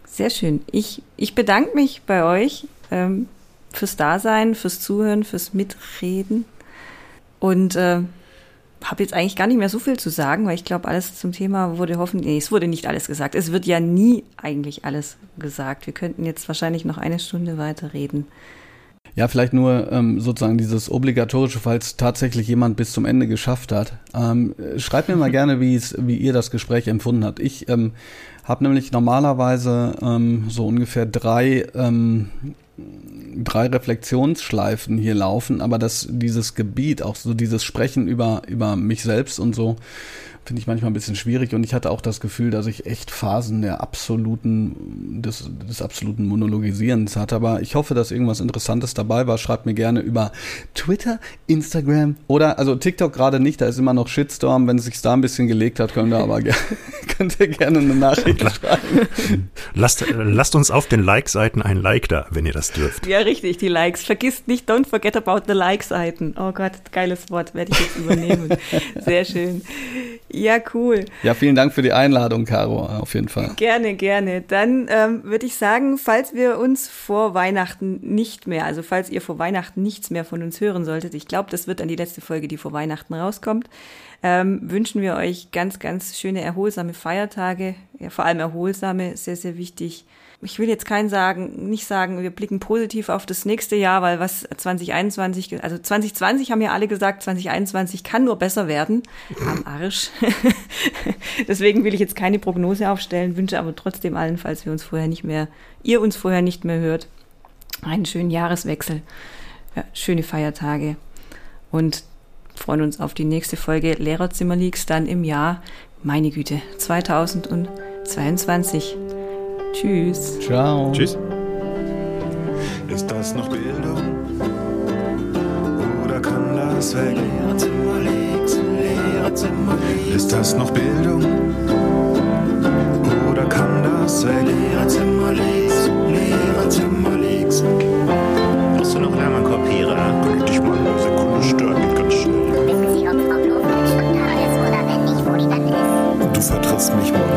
Sehr schön. Ich, ich bedanke mich bei euch ähm, fürs Dasein, fürs Zuhören, fürs Mitreden. Und äh, habe jetzt eigentlich gar nicht mehr so viel zu sagen, weil ich glaube, alles zum Thema wurde hoffentlich, nee, es wurde nicht alles gesagt. Es wird ja nie eigentlich alles gesagt. Wir könnten jetzt wahrscheinlich noch eine Stunde weiterreden. Ja, vielleicht nur ähm, sozusagen dieses obligatorische, falls tatsächlich jemand bis zum Ende geschafft hat. Ähm, äh, schreibt mir mal gerne, wie es, wie ihr das Gespräch empfunden habt. Ich ähm, habe nämlich normalerweise ähm, so ungefähr drei ähm, drei Reflexionsschleifen hier laufen, aber das dieses Gebiet, auch so dieses Sprechen über über mich selbst und so, finde ich manchmal ein bisschen schwierig und ich hatte auch das Gefühl, dass ich echt Phasen der absoluten, des, des absoluten Monologisierens hatte. Aber ich hoffe, dass irgendwas Interessantes dabei war. Schreibt mir gerne über Twitter, Instagram oder, also TikTok gerade nicht, da ist immer noch Shitstorm. Wenn es sich da ein bisschen gelegt hat, könnt ihr aber gerne, könnt ihr gerne eine Nachricht schreiben. Lasst, lasst uns auf den Like-Seiten ein Like da, wenn ihr das dürft. Ja, richtig, die Likes. Vergisst nicht, don't forget about the Like-Seiten. Oh Gott, geiles Wort, werde ich jetzt übernehmen. Sehr schön. Ja, cool. Ja, vielen Dank für die Einladung, Caro, auf jeden Fall. Gerne, gerne. Dann ähm, würde ich sagen, falls wir uns vor Weihnachten nicht mehr, also falls ihr vor Weihnachten nichts mehr von uns hören solltet, ich glaube, das wird dann die letzte Folge, die vor Weihnachten rauskommt, ähm, wünschen wir euch ganz, ganz schöne, erholsame Feiertage. Ja, vor allem erholsame, sehr, sehr wichtig. Ich will jetzt keinen sagen, nicht sagen, wir blicken positiv auf das nächste Jahr, weil was 2021, ge- also 2020 haben ja alle gesagt, 2021 kann nur besser werden. Am Arsch. Deswegen will ich jetzt keine Prognose aufstellen, wünsche aber trotzdem allen, falls wir uns vorher nicht mehr, ihr uns vorher nicht mehr hört, einen schönen Jahreswechsel, ja, schöne Feiertage und freuen uns auf die nächste Folge Lehrerzimmer Leaks dann im Jahr, meine Güte, 2022. Tschüss. Ciao. Tschüss. Ist das noch Bildung? Oder kann das weg? Ist das noch Bildung? Oder kann das weg? Brauchst du noch Lernkorpierer? Kann ich dich mal eine Sekunde stören? Geht ganz schnell. Wissen Sie, ob Frau Klofeld spontan ist oder wenn nicht, wo die dann ist? Du vertrittst mich morgen